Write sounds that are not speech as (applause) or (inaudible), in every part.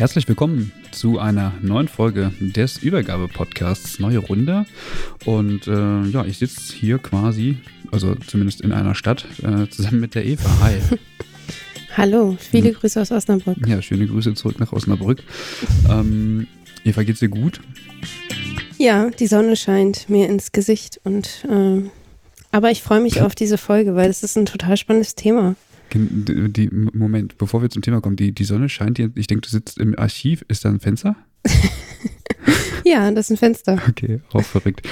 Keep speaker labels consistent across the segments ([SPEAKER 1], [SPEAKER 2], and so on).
[SPEAKER 1] Herzlich willkommen zu einer neuen Folge des Übergabe-Podcasts Neue Runde. Und äh, ja, ich sitze hier quasi, also zumindest in einer Stadt, äh, zusammen mit der Eva. Hi. (laughs)
[SPEAKER 2] Hallo, viele hm. Grüße aus Osnabrück.
[SPEAKER 1] Ja, schöne Grüße zurück nach Osnabrück. Ähm, Eva, geht's dir gut?
[SPEAKER 2] Ja, die Sonne scheint mir ins Gesicht und äh, aber ich freue mich (laughs) auf diese Folge, weil es ist ein total spannendes Thema.
[SPEAKER 1] Die, Moment, bevor wir zum Thema kommen, die, die Sonne scheint hier, ich denke, du sitzt im Archiv, ist da ein Fenster? (laughs)
[SPEAKER 2] ja, das ist ein Fenster.
[SPEAKER 1] Okay, auch verrückt.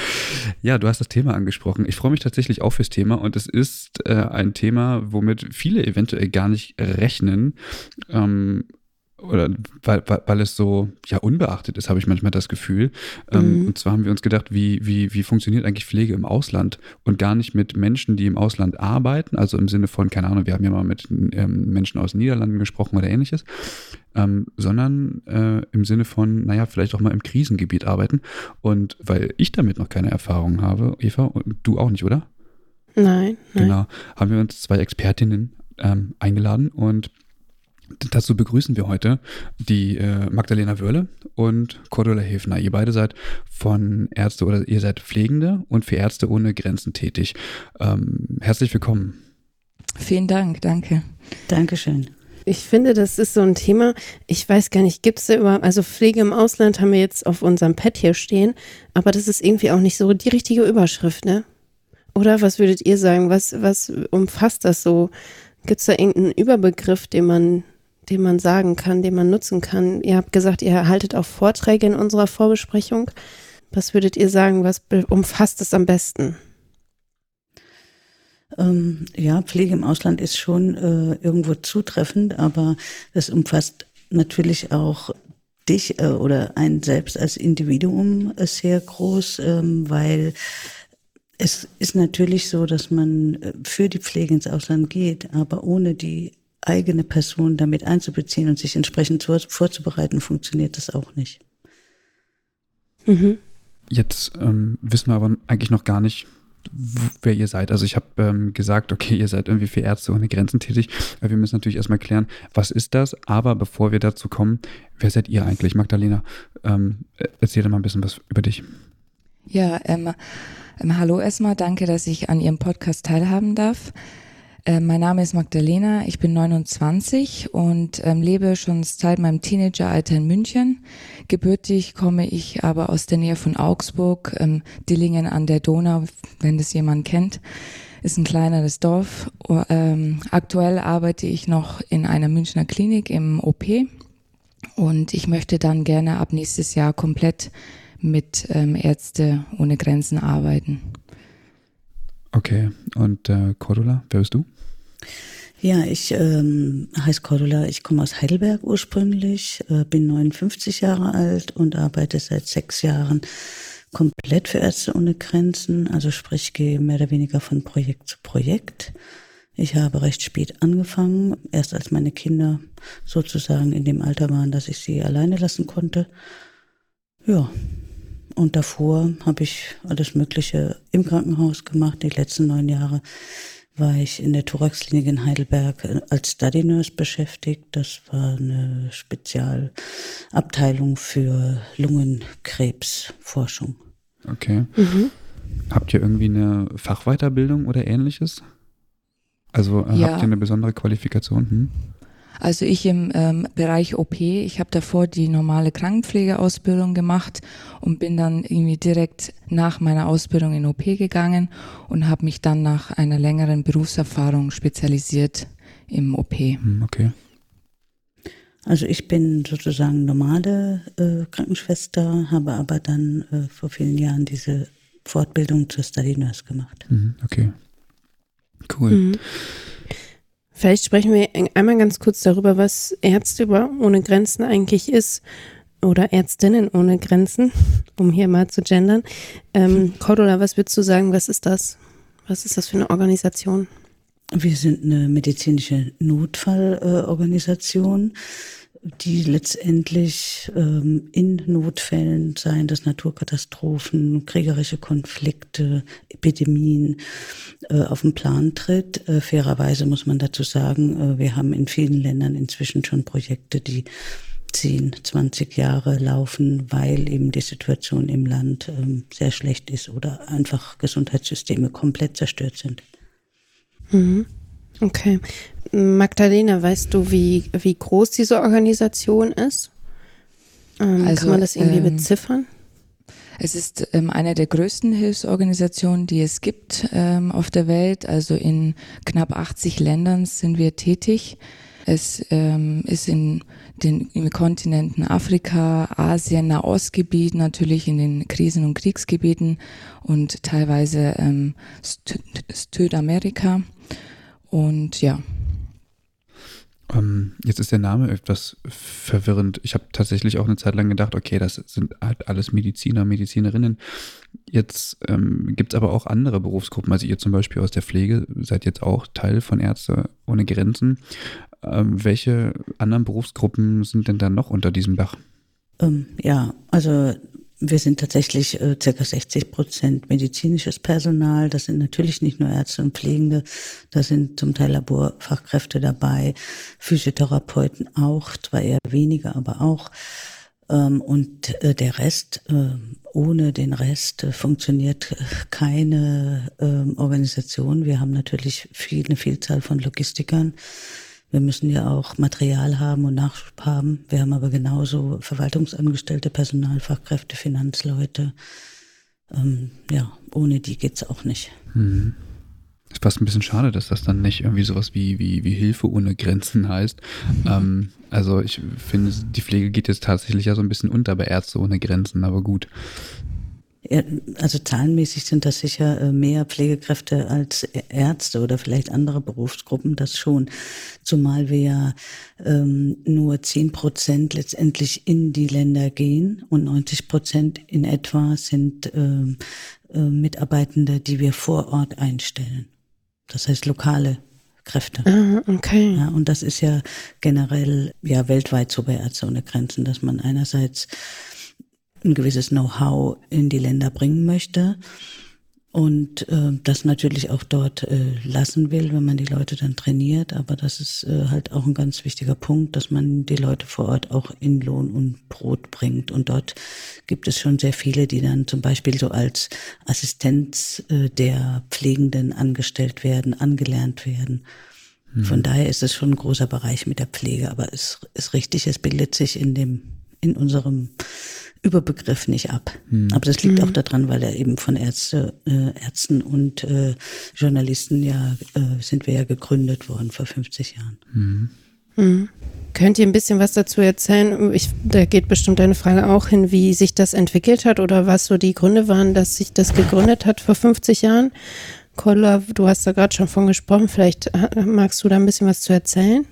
[SPEAKER 1] Ja, du hast das Thema angesprochen. Ich freue mich tatsächlich auch fürs Thema und es ist äh, ein Thema, womit viele eventuell gar nicht rechnen. Ähm, oder weil, weil, weil es so ja unbeachtet ist, habe ich manchmal das Gefühl. Ähm, mhm. Und zwar haben wir uns gedacht, wie, wie, wie funktioniert eigentlich Pflege im Ausland und gar nicht mit Menschen, die im Ausland arbeiten, also im Sinne von, keine Ahnung, wir haben ja mal mit ähm, Menschen aus den Niederlanden gesprochen oder ähnliches, ähm, sondern äh, im Sinne von, naja, vielleicht auch mal im Krisengebiet arbeiten. Und weil ich damit noch keine Erfahrung habe, Eva, und du auch nicht, oder?
[SPEAKER 2] Nein.
[SPEAKER 1] nein. Genau, haben wir uns zwei Expertinnen ähm, eingeladen und Dazu begrüßen wir heute die äh, Magdalena Wörle und Cordula Hefner. Ihr beide seid von Ärzte oder ihr seid Pflegende und für Ärzte ohne Grenzen tätig. Ähm, herzlich willkommen.
[SPEAKER 3] Vielen Dank, danke.
[SPEAKER 2] Dankeschön. Ich finde, das ist so ein Thema, ich weiß gar nicht, gibt es da überhaupt, also Pflege im Ausland haben wir jetzt auf unserem Pad hier stehen, aber das ist irgendwie auch nicht so die richtige Überschrift, ne? Oder was würdet ihr sagen? Was, was umfasst das so? Gibt es da irgendeinen Überbegriff, den man den man sagen kann, den man nutzen kann. Ihr habt gesagt, ihr erhaltet auch Vorträge in unserer Vorbesprechung. Was würdet ihr sagen, was umfasst es am besten?
[SPEAKER 4] Ähm, ja, Pflege im Ausland ist schon äh, irgendwo zutreffend, aber es umfasst natürlich auch dich äh, oder einen selbst als Individuum äh, sehr groß, ähm, weil es ist natürlich so, dass man äh, für die Pflege ins Ausland geht, aber ohne die eigene Person damit einzubeziehen und sich entsprechend vorzubereiten, funktioniert das auch nicht.
[SPEAKER 1] Mhm. Jetzt ähm, wissen wir aber eigentlich noch gar nicht, wer ihr seid. Also ich habe ähm, gesagt, okay, ihr seid irgendwie für Ärzte ohne Grenzen tätig. Aber wir müssen natürlich erstmal klären, was ist das? Aber bevor wir dazu kommen, wer seid ihr eigentlich? Magdalena, ähm, erzähl doch mal ein bisschen was über dich.
[SPEAKER 3] Ja, ähm, ähm hallo erstmal, danke, dass ich an Ihrem Podcast teilhaben darf. Äh, mein Name ist Magdalena, ich bin 29 und ähm, lebe schon seit meinem Teenageralter in München. Gebürtig komme ich aber aus der Nähe von Augsburg, ähm, Dillingen an der Donau, wenn das jemand kennt. Ist ein kleineres Dorf. Ähm, aktuell arbeite ich noch in einer Münchner Klinik im OP und ich möchte dann gerne ab nächstes Jahr komplett mit ähm, Ärzte ohne Grenzen arbeiten.
[SPEAKER 1] Okay, und äh, Cordula, wer bist du?
[SPEAKER 4] Ja, ich ähm, heiße Cordula, ich komme aus Heidelberg ursprünglich, äh, bin 59 Jahre alt und arbeite seit sechs Jahren komplett für Ärzte ohne Grenzen, also sprich gehe mehr oder weniger von Projekt zu Projekt. Ich habe recht spät angefangen, erst als meine Kinder sozusagen in dem Alter waren, dass ich sie alleine lassen konnte. Ja, und davor habe ich alles Mögliche im Krankenhaus gemacht, die letzten neun Jahre war ich in der Thoraxklinik in Heidelberg äh, als Study Nurse beschäftigt. Das war eine Spezialabteilung für Lungenkrebsforschung.
[SPEAKER 1] Okay. Mhm. Habt ihr irgendwie eine Fachweiterbildung oder ähnliches? Also äh, ja. habt ihr eine besondere Qualifikation? Hm?
[SPEAKER 3] Also ich im ähm, Bereich OP, ich habe davor die normale Krankenpflegeausbildung gemacht und bin dann irgendwie direkt nach meiner Ausbildung in OP gegangen und habe mich dann nach einer längeren Berufserfahrung spezialisiert im OP.
[SPEAKER 1] Hm, okay.
[SPEAKER 4] Also ich bin sozusagen normale äh, Krankenschwester, habe aber dann äh, vor vielen Jahren diese Fortbildung zur Study Nurse gemacht.
[SPEAKER 1] Mhm, okay. Cool.
[SPEAKER 2] Mhm. Vielleicht sprechen wir einmal ganz kurz darüber, was Ärzte über ohne Grenzen eigentlich ist oder Ärztinnen ohne Grenzen, (laughs) um hier mal zu gendern. Ähm, Cordula, was würdest du sagen, was ist das? Was ist das für eine Organisation?
[SPEAKER 4] Wir sind eine medizinische Notfallorganisation. Äh, die letztendlich ähm, in Notfällen, seien das Naturkatastrophen, kriegerische Konflikte, Epidemien, äh, auf den Plan tritt. Äh, fairerweise muss man dazu sagen, äh, wir haben in vielen Ländern inzwischen schon Projekte, die 10, 20 Jahre laufen, weil eben die Situation im Land ähm, sehr schlecht ist oder einfach Gesundheitssysteme komplett zerstört sind.
[SPEAKER 2] Mhm. Okay. Magdalena, weißt du, wie, wie groß diese Organisation ist? Ähm, also, kann man das irgendwie ähm, beziffern?
[SPEAKER 3] Es ist ähm, eine der größten Hilfsorganisationen, die es gibt ähm, auf der Welt. Also in knapp 80 Ländern sind wir tätig. Es ähm, ist in den in Kontinenten Afrika, Asien, Nahostgebiet, natürlich in den Krisen- und Kriegsgebieten und teilweise ähm, Südamerika. Und ja.
[SPEAKER 1] Ähm, jetzt ist der Name etwas verwirrend. Ich habe tatsächlich auch eine Zeit lang gedacht, okay, das sind halt alles Mediziner, Medizinerinnen. Jetzt ähm, gibt es aber auch andere Berufsgruppen. Also ihr zum Beispiel aus der Pflege seid jetzt auch Teil von Ärzte ohne Grenzen. Ähm, welche anderen Berufsgruppen sind denn dann noch unter diesem Dach?
[SPEAKER 4] Ähm, ja, also wir sind tatsächlich äh, circa 60 Prozent medizinisches Personal. Das sind natürlich nicht nur Ärzte und Pflegende, da sind zum Teil Laborfachkräfte dabei, Physiotherapeuten auch, zwar eher weniger, aber auch. Ähm, und äh, der Rest, äh, ohne den Rest äh, funktioniert keine ähm, Organisation. Wir haben natürlich viel, eine Vielzahl von Logistikern wir müssen ja auch Material haben und Nachschub haben. Wir haben aber genauso Verwaltungsangestellte, Personalfachkräfte, Finanzleute. Ähm, ja, ohne die geht's auch nicht.
[SPEAKER 1] Mhm. Ist fast ein bisschen schade, dass das dann nicht irgendwie sowas wie, wie, wie Hilfe ohne Grenzen heißt. Ähm, also ich finde, die Pflege geht jetzt tatsächlich ja so ein bisschen unter bei Ärzte ohne Grenzen, aber gut.
[SPEAKER 4] Also zahlenmäßig sind das sicher äh, mehr Pflegekräfte als Ärzte oder vielleicht andere Berufsgruppen, das schon. Zumal wir ja ähm, nur zehn Prozent letztendlich in die Länder gehen und 90 Prozent in etwa sind ähm, äh, Mitarbeitende, die wir vor Ort einstellen. Das heißt lokale Kräfte.
[SPEAKER 2] Ah, okay.
[SPEAKER 4] Ja, und das ist ja generell ja weltweit so bei Ärzte ohne Grenzen, dass man einerseits ein gewisses Know-how in die Länder bringen möchte und äh, das natürlich auch dort äh, lassen will, wenn man die Leute dann trainiert. Aber das ist äh, halt auch ein ganz wichtiger Punkt, dass man die Leute vor Ort auch in Lohn und Brot bringt. Und dort gibt es schon sehr viele, die dann zum Beispiel so als Assistenz äh, der Pflegenden angestellt werden, angelernt werden. Mhm. Von daher ist es schon ein großer Bereich mit der Pflege, aber es ist richtig, es bildet sich in dem, in unserem Überbegriff nicht ab. Hm. Aber das liegt hm. auch daran, weil er eben von Ärzte, äh, Ärzten und äh, Journalisten ja, äh, sind wir ja gegründet worden vor 50 Jahren.
[SPEAKER 2] Hm. hm. Könnt ihr ein bisschen was dazu erzählen? Ich, da geht bestimmt eine Frage auch hin, wie sich das entwickelt hat oder was so die Gründe waren, dass sich das gegründet hat vor 50 Jahren. Kolla, du hast da gerade schon von gesprochen. Vielleicht äh, magst du da ein bisschen was zu erzählen?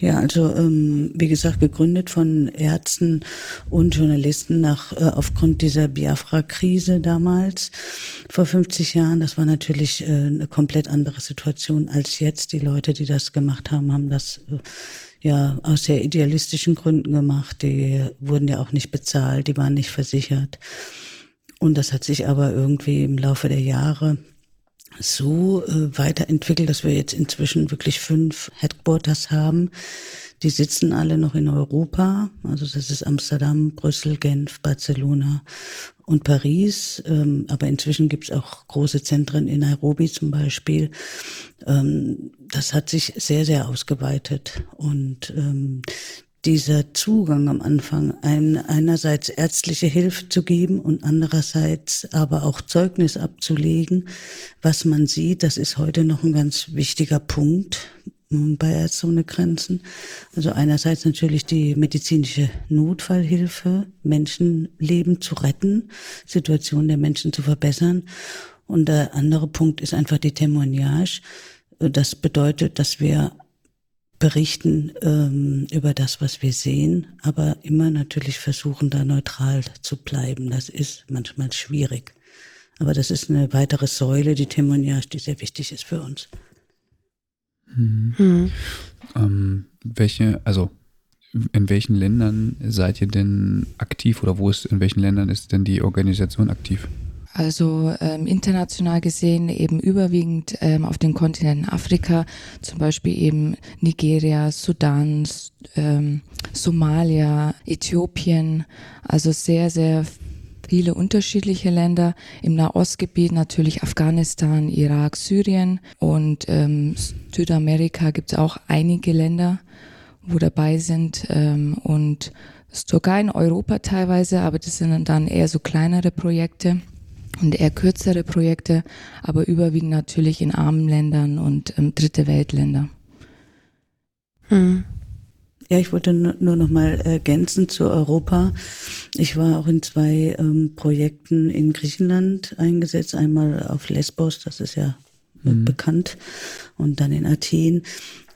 [SPEAKER 4] Ja, also ähm, wie gesagt, gegründet von Ärzten und Journalisten nach äh, aufgrund dieser Biafra-Krise damals vor 50 Jahren. Das war natürlich äh, eine komplett andere Situation als jetzt. Die Leute, die das gemacht haben, haben das äh, ja aus sehr idealistischen Gründen gemacht. Die wurden ja auch nicht bezahlt, die waren nicht versichert. Und das hat sich aber irgendwie im Laufe der Jahre so äh, weiterentwickelt, dass wir jetzt inzwischen wirklich fünf Headquarters haben, Die sitzen alle noch in Europa. Also das ist Amsterdam, Brüssel, Genf, Barcelona und Paris. Ähm, aber inzwischen gibt es auch große Zentren in Nairobi zum Beispiel. Ähm, das hat sich sehr, sehr ausgeweitet. Und ähm, dieser Zugang am Anfang, ein, einerseits ärztliche Hilfe zu geben und andererseits aber auch Zeugnis abzulegen, was man sieht, das ist heute noch ein ganz wichtiger Punkt bei Ärzte ohne Grenzen. Also einerseits natürlich die medizinische Notfallhilfe, Menschenleben zu retten, Situation der Menschen zu verbessern. Und der andere Punkt ist einfach die Témoignage. Das bedeutet, dass wir berichten ähm, über das, was wir sehen, aber immer natürlich versuchen, da neutral zu bleiben. Das ist manchmal schwierig. Aber das ist eine weitere Säule, die Témoignage, die sehr wichtig ist für uns.
[SPEAKER 1] Mhm. Mhm. Ähm, welche, also in welchen Ländern seid ihr denn aktiv oder wo ist, in welchen Ländern ist denn die Organisation aktiv?
[SPEAKER 3] Also ähm, international gesehen eben überwiegend ähm, auf den Kontinenten Afrika, zum Beispiel eben Nigeria, Sudan, ähm, Somalia, Äthiopien, also sehr, sehr viele unterschiedliche Länder. Im Nahostgebiet natürlich Afghanistan, Irak, Syrien und ähm, Südamerika gibt es auch einige Länder, wo dabei sind ähm, und Türkei in Europa teilweise, aber das sind dann eher so kleinere Projekte und eher kürzere Projekte, aber überwiegend natürlich in armen Ländern und ähm, dritte Weltländer.
[SPEAKER 4] Hm. Ja, ich wollte nur noch mal ergänzen zu Europa. Ich war auch in zwei ähm, Projekten in Griechenland eingesetzt. Einmal auf Lesbos, das ist ja mhm. bekannt, und dann in Athen.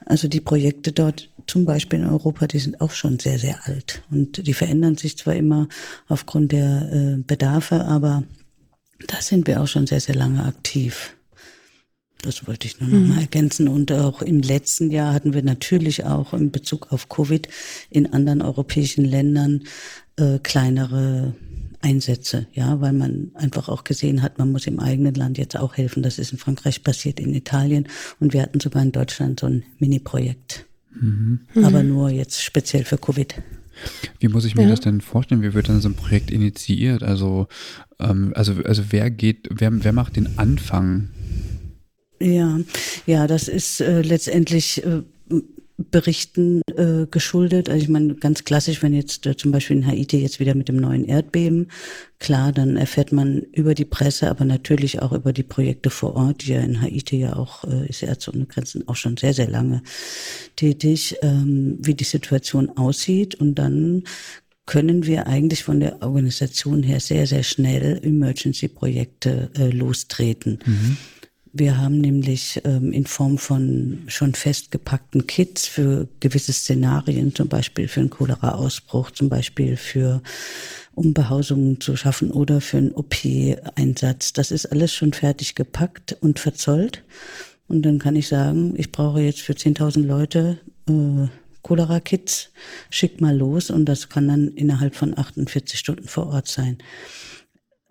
[SPEAKER 4] Also die Projekte dort, zum Beispiel in Europa, die sind auch schon sehr, sehr alt. Und die verändern sich zwar immer aufgrund der äh, Bedarfe, aber da sind wir auch schon sehr, sehr lange aktiv. Das wollte ich nur noch mal mhm. ergänzen. Und auch im letzten Jahr hatten wir natürlich auch in Bezug auf Covid in anderen europäischen Ländern äh, kleinere Einsätze, ja, weil man einfach auch gesehen hat, man muss im eigenen Land jetzt auch helfen. Das ist in Frankreich passiert, in Italien und wir hatten sogar in Deutschland so ein Mini-Projekt. Mhm. Aber mhm. nur jetzt speziell für Covid.
[SPEAKER 1] Wie muss ich mir ja. das denn vorstellen? Wie wird dann so ein Projekt initiiert? Also, ähm, also, also wer geht, wer, wer macht den Anfang?
[SPEAKER 4] Ja, ja, das ist äh, letztendlich äh, Berichten äh, geschuldet. Also ich meine, ganz klassisch, wenn jetzt äh, zum Beispiel in Haiti jetzt wieder mit dem neuen Erdbeben, klar, dann erfährt man über die Presse, aber natürlich auch über die Projekte vor Ort, die ja in Haiti ja auch, äh, ist Ärzte ohne Grenzen auch schon sehr, sehr lange tätig, ähm, wie die Situation aussieht. Und dann können wir eigentlich von der Organisation her sehr, sehr schnell Emergency-Projekte äh, lostreten. Mhm. Wir haben nämlich ähm, in Form von schon festgepackten Kits für gewisse Szenarien, zum Beispiel für einen Cholera-Ausbruch, zum Beispiel für um Behausungen zu schaffen oder für einen OP-Einsatz. Das ist alles schon fertig gepackt und verzollt. Und dann kann ich sagen, ich brauche jetzt für 10.000 Leute äh, Cholera-Kits, schick mal los und das kann dann innerhalb von 48 Stunden vor Ort sein.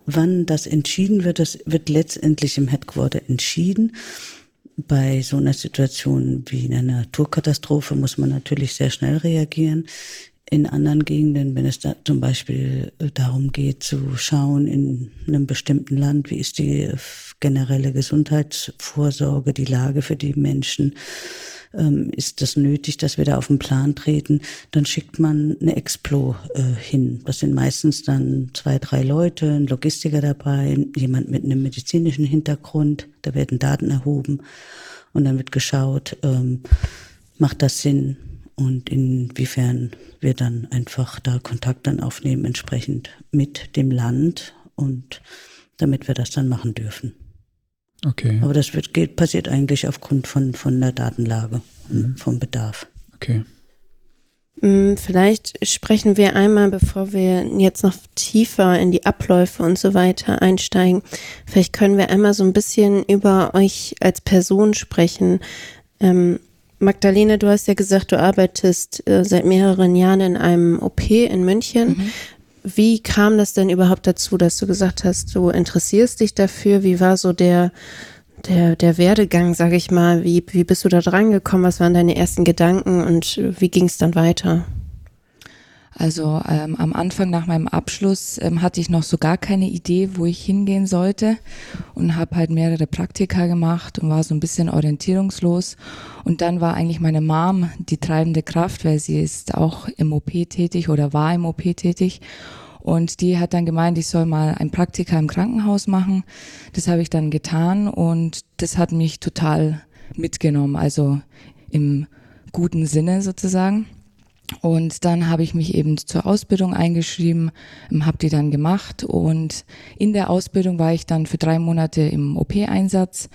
[SPEAKER 4] Wann das entschieden wird, das wird letztendlich im Headquarter entschieden. Bei so einer Situation wie einer Naturkatastrophe muss man natürlich sehr schnell reagieren. In anderen Gegenden, wenn es da zum Beispiel äh, darum geht zu schauen in einem bestimmten Land, wie ist die generelle Gesundheitsvorsorge, die Lage für die Menschen, ähm, ist das nötig, dass wir da auf den Plan treten, dann schickt man eine Explo äh, hin. Das sind meistens dann zwei, drei Leute, ein Logistiker dabei, jemand mit einem medizinischen Hintergrund, da werden Daten erhoben und dann wird geschaut, ähm, macht das Sinn und inwiefern wir dann einfach da Kontakt dann aufnehmen, entsprechend mit dem Land und damit wir das dann machen dürfen. Okay. Aber das wird, geht, passiert eigentlich aufgrund von, von der Datenlage, mhm. vom Bedarf.
[SPEAKER 1] Okay.
[SPEAKER 2] Mm, vielleicht sprechen wir einmal, bevor wir jetzt noch tiefer in die Abläufe und so weiter einsteigen. Vielleicht können wir einmal so ein bisschen über euch als Person sprechen. Ähm, Magdalene, du hast ja gesagt, du arbeitest äh, seit mehreren Jahren in einem OP in München. Mhm. Wie kam das denn überhaupt dazu, dass du gesagt hast, du interessierst dich dafür? Wie war so der, der, der Werdegang, sag ich mal? Wie, wie bist du da dran gekommen? Was waren deine ersten Gedanken und wie ging es dann weiter?
[SPEAKER 3] Also ähm, am Anfang nach meinem Abschluss ähm, hatte ich noch so gar keine Idee, wo ich hingehen sollte und habe halt mehrere Praktika gemacht und war so ein bisschen orientierungslos. Und dann war eigentlich meine Mom die treibende Kraft, weil sie ist auch im OP tätig oder war im OP tätig. Und die hat dann gemeint, ich soll mal ein Praktika im Krankenhaus machen. Das habe ich dann getan und das hat mich total mitgenommen, also im guten Sinne sozusagen. Und dann habe ich mich eben zur Ausbildung eingeschrieben, ähm, habe die dann gemacht. Und in der Ausbildung war ich dann für drei Monate im OP-Einsatz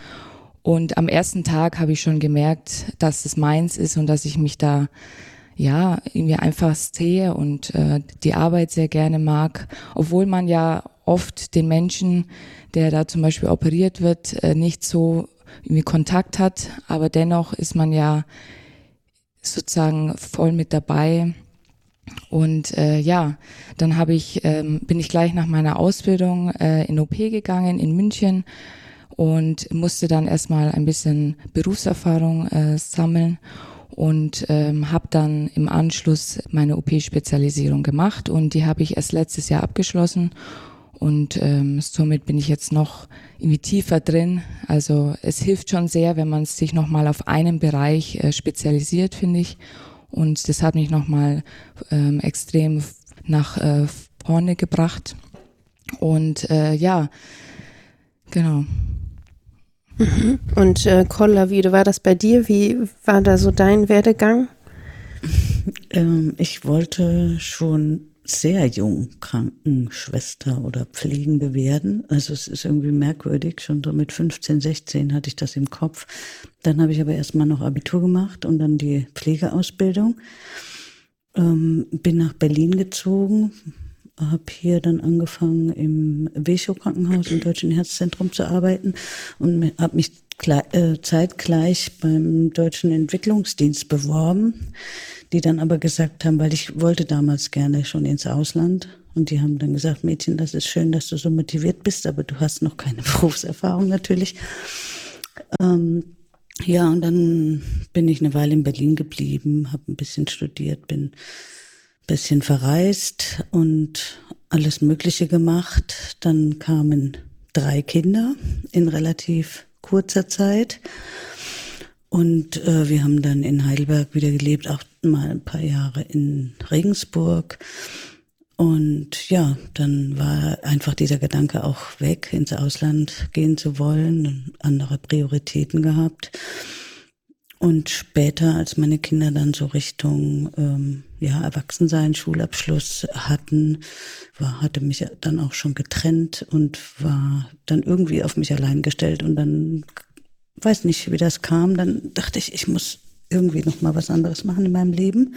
[SPEAKER 3] und am ersten Tag habe ich schon gemerkt, dass es meins ist und dass ich mich da ja irgendwie einfach sehe und äh, die Arbeit sehr gerne mag, obwohl man ja oft den Menschen, der da zum Beispiel operiert wird, äh, nicht so irgendwie Kontakt hat, aber dennoch ist man ja sozusagen voll mit dabei. Und äh, ja, dann habe ich, ähm, bin ich gleich nach meiner Ausbildung äh, in OP gegangen in München und musste dann erstmal ein bisschen Berufserfahrung äh, sammeln und ähm, habe dann im Anschluss meine OP-Spezialisierung gemacht und die habe ich erst letztes Jahr abgeschlossen und ähm, somit bin ich jetzt noch irgendwie tiefer drin. Also es hilft schon sehr, wenn man sich nochmal auf einen Bereich äh, spezialisiert, finde ich. Und das hat mich nochmal ähm, extrem nach äh, vorne gebracht. Und äh, ja, genau.
[SPEAKER 2] Mhm. Und äh, Kolla, wie war das bei dir? Wie war da so dein Werdegang?
[SPEAKER 4] Ähm, ich wollte schon sehr jung Krankenschwester oder Pflegende werden. Also es ist irgendwie merkwürdig. Schon so mit 15, 16 hatte ich das im Kopf. Dann habe ich aber erstmal noch Abitur gemacht und dann die Pflegeausbildung. Ähm, bin nach Berlin gezogen, habe hier dann angefangen im Wechow Krankenhaus im Deutschen Herzzentrum zu arbeiten und habe mich äh, zeitgleich beim Deutschen Entwicklungsdienst beworben die dann aber gesagt haben, weil ich wollte damals gerne schon ins Ausland und die haben dann gesagt, Mädchen, das ist schön, dass du so motiviert bist, aber du hast noch keine (laughs) Berufserfahrung natürlich. Ähm, ja, und dann bin ich eine Weile in Berlin geblieben, habe ein bisschen studiert, bin ein bisschen verreist und alles Mögliche gemacht. Dann kamen drei Kinder in relativ kurzer Zeit. Und äh, wir haben dann in Heidelberg wieder gelebt, auch mal ein paar Jahre in Regensburg. Und ja, dann war einfach dieser Gedanke auch weg, ins Ausland gehen zu wollen, andere Prioritäten gehabt. Und später, als meine Kinder dann so Richtung ähm, ja, Erwachsensein, Schulabschluss hatten, war, hatte mich dann auch schon getrennt und war dann irgendwie auf mich allein gestellt. Und dann weiß nicht, wie das kam, dann dachte ich, ich muss irgendwie noch mal was anderes machen in meinem Leben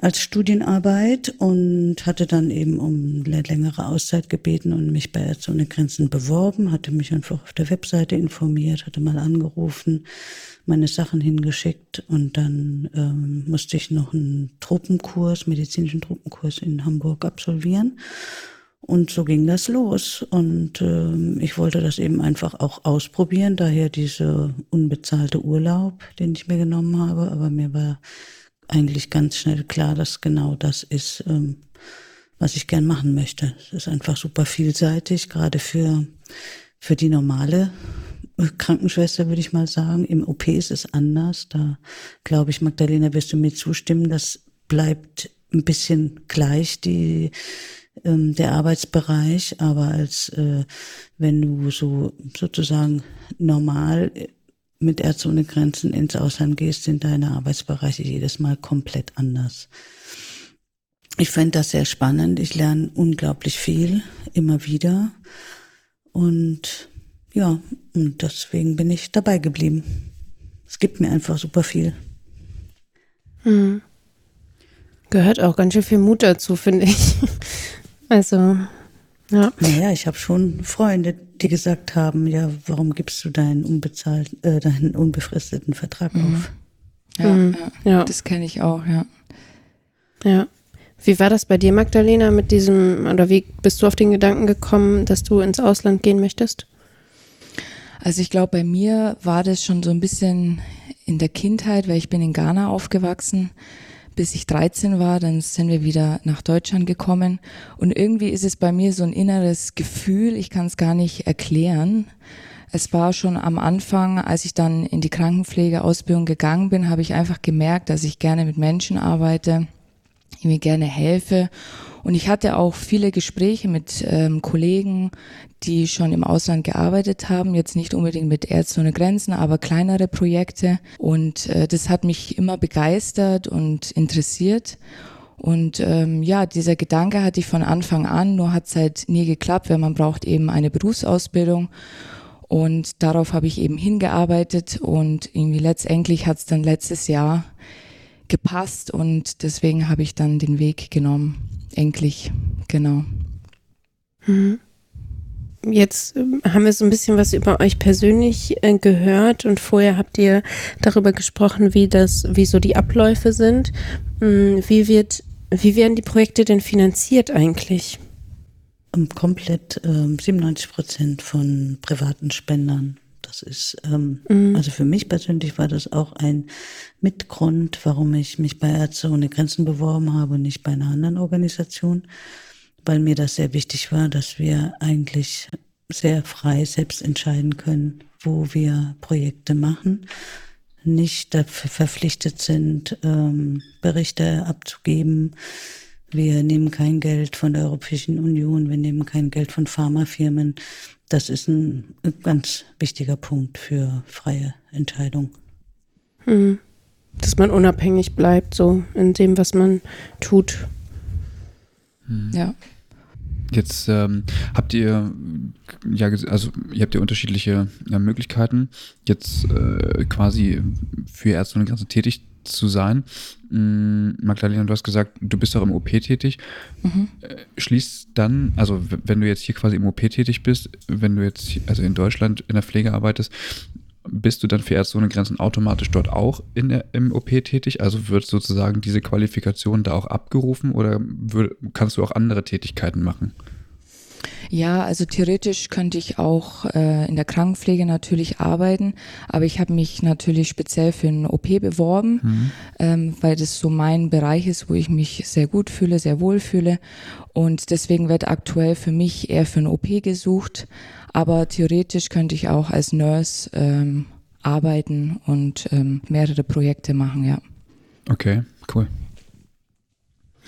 [SPEAKER 4] als Studienarbeit und hatte dann eben um längere Auszeit gebeten und mich bei Ärzte ohne Grenzen beworben, hatte mich einfach auf der Webseite informiert, hatte mal angerufen, meine Sachen hingeschickt und dann ähm, musste ich noch einen Truppenkurs, medizinischen Truppenkurs in Hamburg absolvieren und so ging das los. Und äh, ich wollte das eben einfach auch ausprobieren, daher diese unbezahlte Urlaub, den ich mir genommen habe. Aber mir war eigentlich ganz schnell klar, dass genau das ist, ähm, was ich gern machen möchte. Es ist einfach super vielseitig, gerade für, für die normale Krankenschwester, würde ich mal sagen. Im OP ist es anders. Da glaube ich, Magdalena, wirst du mir zustimmen, das bleibt ein bisschen gleich, die ähm, der Arbeitsbereich, aber als äh, wenn du so sozusagen normal äh, mit Ärzte ohne Grenzen ins Ausland gehst, sind deine Arbeitsbereiche jedes Mal komplett anders. Ich fände das sehr spannend. Ich lerne unglaublich viel, immer wieder. Und ja, und deswegen bin ich dabei geblieben. Es gibt mir einfach super viel.
[SPEAKER 2] Hm. Gehört auch ganz schön viel Mut dazu, finde ich. Also, ja.
[SPEAKER 4] Naja, ich habe schon Freunde, die gesagt haben, ja, warum gibst du deinen unbezahlt, äh, deinen unbefristeten Vertrag mhm. auf?
[SPEAKER 3] Ja, mhm. ja, ja. das kenne ich auch, ja.
[SPEAKER 2] Ja. Wie war das bei dir, Magdalena, mit diesem, oder wie bist du auf den Gedanken gekommen, dass du ins Ausland gehen möchtest?
[SPEAKER 3] Also ich glaube, bei mir war das schon so ein bisschen in der Kindheit, weil ich bin in Ghana aufgewachsen. Bis ich 13 war, dann sind wir wieder nach Deutschland gekommen. Und irgendwie ist es bei mir so ein inneres Gefühl, ich kann es gar nicht erklären. Es war schon am Anfang, als ich dann in die Krankenpflegeausbildung gegangen bin, habe ich einfach gemerkt, dass ich gerne mit Menschen arbeite, mir gerne helfe und ich hatte auch viele Gespräche mit ähm, Kollegen, die schon im Ausland gearbeitet haben, jetzt nicht unbedingt mit Ärzte ohne Grenzen, aber kleinere Projekte. Und äh, das hat mich immer begeistert und interessiert. Und ähm, ja, dieser Gedanke hatte ich von Anfang an, nur hat es halt nie geklappt, weil man braucht eben eine Berufsausbildung. Und darauf habe ich eben hingearbeitet und irgendwie letztendlich hat es dann letztes Jahr gepasst und deswegen habe ich dann den Weg genommen. Endlich, genau.
[SPEAKER 2] Mhm. Jetzt ähm, haben wir so ein bisschen was über euch persönlich äh, gehört und vorher habt ihr darüber gesprochen, wie das, wie so die Abläufe sind. Hm, wie wird, wie werden die Projekte denn finanziert eigentlich?
[SPEAKER 4] Komplett äh, 97 Prozent von privaten Spendern. Das ist, ähm, mhm. also für mich persönlich war das auch ein Mitgrund, warum ich mich bei Ärzte ohne Grenzen beworben habe und nicht bei einer anderen Organisation, weil mir das sehr wichtig war, dass wir eigentlich sehr frei selbst entscheiden können, wo wir Projekte machen, nicht dafür verpflichtet sind, ähm, Berichte abzugeben. Wir nehmen kein Geld von der Europäischen Union, wir nehmen kein Geld von Pharmafirmen. Das ist ein ganz wichtiger Punkt für freie Entscheidung.
[SPEAKER 2] Hm. Dass man unabhängig bleibt, so in dem, was man tut.
[SPEAKER 1] Hm. Ja. Jetzt ähm, habt ihr ja also ihr habt ja unterschiedliche ja, Möglichkeiten, jetzt äh, quasi für Ärzte ohne Grenzen tätig zu sein. Mm, Magdalena, du hast gesagt, du bist auch im OP tätig. Mhm. Äh, schließt dann, also wenn du jetzt hier quasi im OP tätig bist, wenn du jetzt also in Deutschland in der Pflege arbeitest, bist du dann für Ärzte ohne Grenzen automatisch dort auch in der, im OP tätig? Also wird sozusagen diese Qualifikation da auch abgerufen oder würd, kannst du auch andere Tätigkeiten machen?
[SPEAKER 3] Ja, also theoretisch könnte ich auch äh, in der Krankenpflege natürlich arbeiten, aber ich habe mich natürlich speziell für einen OP beworben, mhm. ähm, weil das so mein Bereich ist, wo ich mich sehr gut fühle, sehr wohl fühle. Und deswegen wird aktuell für mich eher für einen OP gesucht. Aber theoretisch könnte ich auch als Nurse ähm, arbeiten und ähm, mehrere Projekte machen, ja.
[SPEAKER 1] Okay, cool.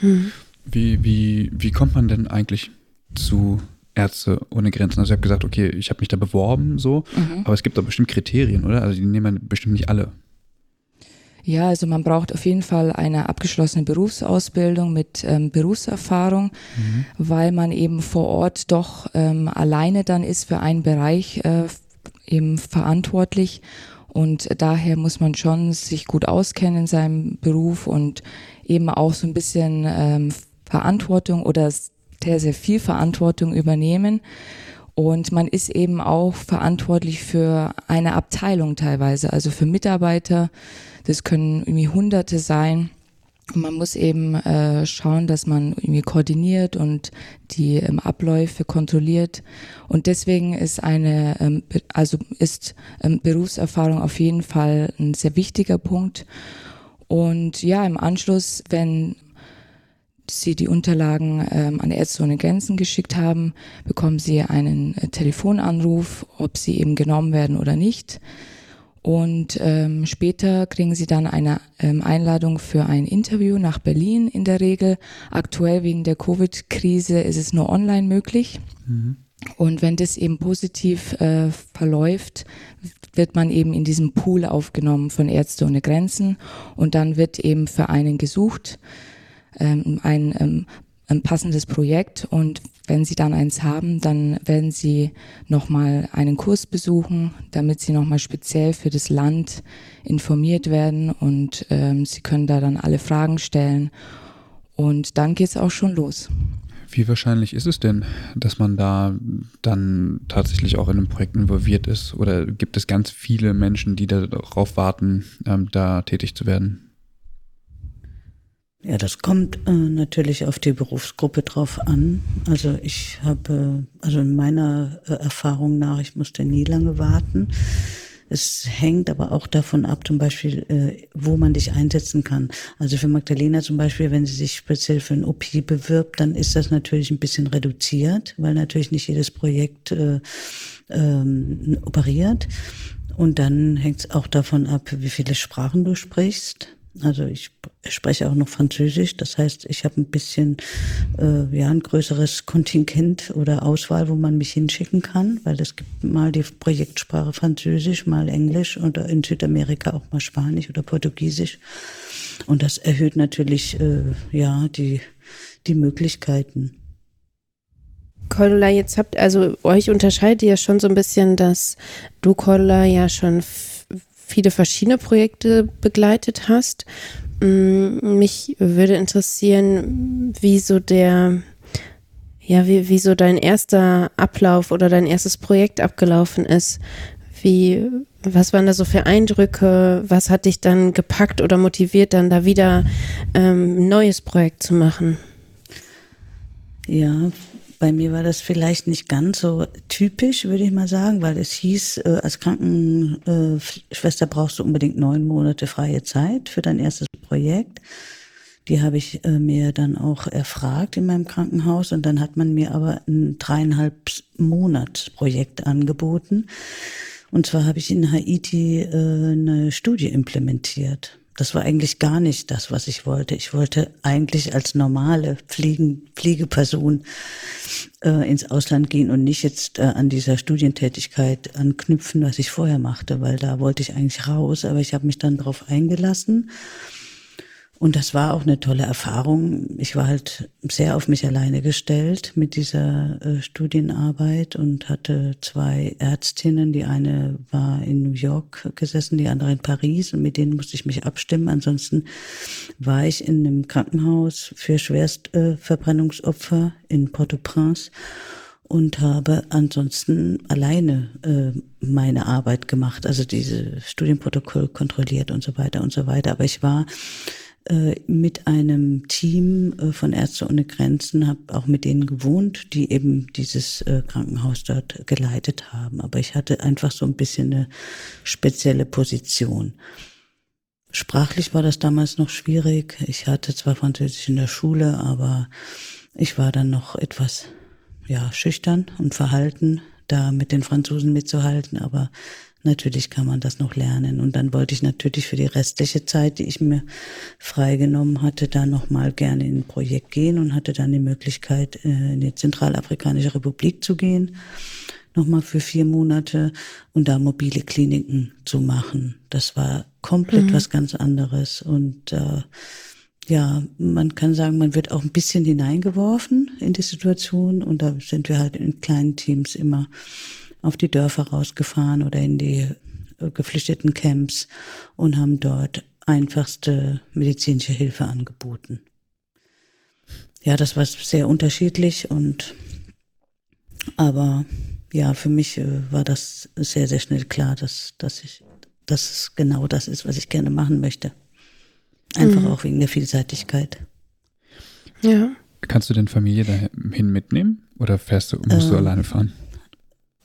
[SPEAKER 1] Mhm. Wie, wie, wie kommt man denn eigentlich zu Ärzte ohne Grenzen. Also ich habe gesagt, okay, ich habe mich da beworben, so, mhm. aber es gibt da bestimmt Kriterien, oder? Also die nehmen bestimmt nicht alle.
[SPEAKER 3] Ja, also man braucht auf jeden Fall eine abgeschlossene Berufsausbildung mit ähm, Berufserfahrung, mhm. weil man eben vor Ort doch ähm, alleine dann ist für einen Bereich äh, eben verantwortlich. Und daher muss man schon sich gut auskennen in seinem Beruf und eben auch so ein bisschen ähm, Verantwortung oder sehr, sehr viel Verantwortung übernehmen. Und man ist eben auch verantwortlich für eine Abteilung teilweise, also für Mitarbeiter. Das können irgendwie Hunderte sein. Und man muss eben äh, schauen, dass man irgendwie koordiniert und die ähm, Abläufe kontrolliert. Und deswegen ist eine, ähm, also ist ähm, Berufserfahrung auf jeden Fall ein sehr wichtiger Punkt. Und ja, im Anschluss, wenn Sie die Unterlagen ähm, an Ärzte ohne Grenzen geschickt haben, bekommen Sie einen äh, Telefonanruf, ob Sie eben genommen werden oder nicht. Und ähm, später kriegen Sie dann eine ähm, Einladung für ein Interview nach Berlin in der Regel. Aktuell wegen der Covid-Krise ist es nur online möglich. Mhm. Und wenn das eben positiv äh, verläuft, wird man eben in diesem Pool aufgenommen von Ärzte ohne Grenzen und dann wird eben für einen gesucht ähm, ein, ähm, ein passendes Projekt und wenn Sie dann eins haben, dann werden Sie nochmal einen Kurs besuchen, damit Sie nochmal speziell für das Land informiert werden und ähm, Sie können da dann alle Fragen stellen und dann geht es auch schon los.
[SPEAKER 1] Wie wahrscheinlich ist es denn, dass man da dann tatsächlich auch in einem Projekt involviert ist? Oder gibt es ganz viele Menschen, die darauf warten, ähm, da tätig zu werden?
[SPEAKER 4] Ja, das kommt äh, natürlich auf die Berufsgruppe drauf an. Also ich habe, also in meiner äh, Erfahrung nach, ich musste nie lange warten. Es hängt aber auch davon ab, zum Beispiel, äh, wo man dich einsetzen kann. Also für Magdalena zum Beispiel, wenn sie sich speziell für ein OP bewirbt, dann ist das natürlich ein bisschen reduziert, weil natürlich nicht jedes Projekt äh, ähm, operiert. Und dann hängt es auch davon ab, wie viele Sprachen du sprichst. Also ich spreche auch noch Französisch, das heißt, ich habe ein bisschen äh, ja ein größeres Kontingent oder Auswahl, wo man mich hinschicken kann, weil es gibt mal die Projektsprache Französisch, mal Englisch oder in Südamerika auch mal Spanisch oder Portugiesisch. Und das erhöht natürlich äh, ja die die Möglichkeiten.
[SPEAKER 2] Cordula, jetzt habt also euch unterscheidet ja schon so ein bisschen, dass du Cordula ja schon viele verschiedene Projekte begleitet hast. Mm, mich würde interessieren, wie so der, ja, wie, wie so dein erster Ablauf oder dein erstes Projekt abgelaufen ist. Wie, was waren da so für Eindrücke? Was hat dich dann gepackt oder motiviert, dann da wieder ähm, ein neues Projekt zu machen?
[SPEAKER 4] Ja, bei mir war das vielleicht nicht ganz so typisch, würde ich mal sagen, weil es hieß, äh, als Krankenschwester brauchst du unbedingt neun Monate freie Zeit für dein erstes Projekt. Die habe ich äh, mir dann auch erfragt in meinem Krankenhaus und dann hat man mir aber ein dreieinhalb Monats Projekt angeboten. Und zwar habe ich in Haiti äh, eine Studie implementiert. Das war eigentlich gar nicht das, was ich wollte. Ich wollte eigentlich als normale Fliegen, Fliegeperson äh, ins Ausland gehen und nicht jetzt äh, an dieser Studientätigkeit anknüpfen, was ich vorher machte, weil da wollte ich eigentlich raus. Aber ich habe mich dann darauf eingelassen und das war auch eine tolle Erfahrung. Ich war halt sehr auf mich alleine gestellt mit dieser äh, Studienarbeit und hatte zwei Ärztinnen. Die eine war in New York gesessen, die andere in Paris und mit denen musste ich mich abstimmen. Ansonsten war ich in einem Krankenhaus für Schwerstverbrennungsopfer äh, in Port-au-Prince und habe ansonsten alleine äh, meine Arbeit gemacht, also diese Studienprotokoll kontrolliert und so weiter und so weiter. Aber ich war mit einem Team äh, von Ärzte ohne Grenzen, habe auch mit denen gewohnt, die eben dieses äh, Krankenhaus dort geleitet haben. Aber ich hatte einfach so ein bisschen eine spezielle Position. Sprachlich war das damals noch schwierig. Ich hatte zwar Französisch in der Schule, aber ich war dann noch etwas ja, schüchtern und verhalten, da mit den Franzosen mitzuhalten, aber Natürlich kann man das noch lernen. Und dann wollte ich natürlich für die restliche Zeit, die ich mir freigenommen hatte, da nochmal gerne in ein Projekt gehen und hatte dann die Möglichkeit, äh, in die Zentralafrikanische Republik zu gehen, nochmal für vier Monate und da mobile Kliniken zu machen. Das war komplett mhm. was ganz anderes. Und äh, ja, man kann sagen, man wird auch ein bisschen hineingeworfen in die Situation und da sind wir halt in kleinen Teams immer auf die Dörfer rausgefahren oder in die äh, geflüchteten Camps und haben dort einfachste medizinische Hilfe angeboten. Ja, das war sehr unterschiedlich und aber ja, für mich äh, war das sehr, sehr schnell klar, dass, dass ich, dass es genau das ist, was ich gerne machen möchte. Einfach mhm. auch wegen der Vielseitigkeit.
[SPEAKER 1] Ja. Kannst du denn Familie dahin mitnehmen oder fährst du, musst ähm, du alleine fahren?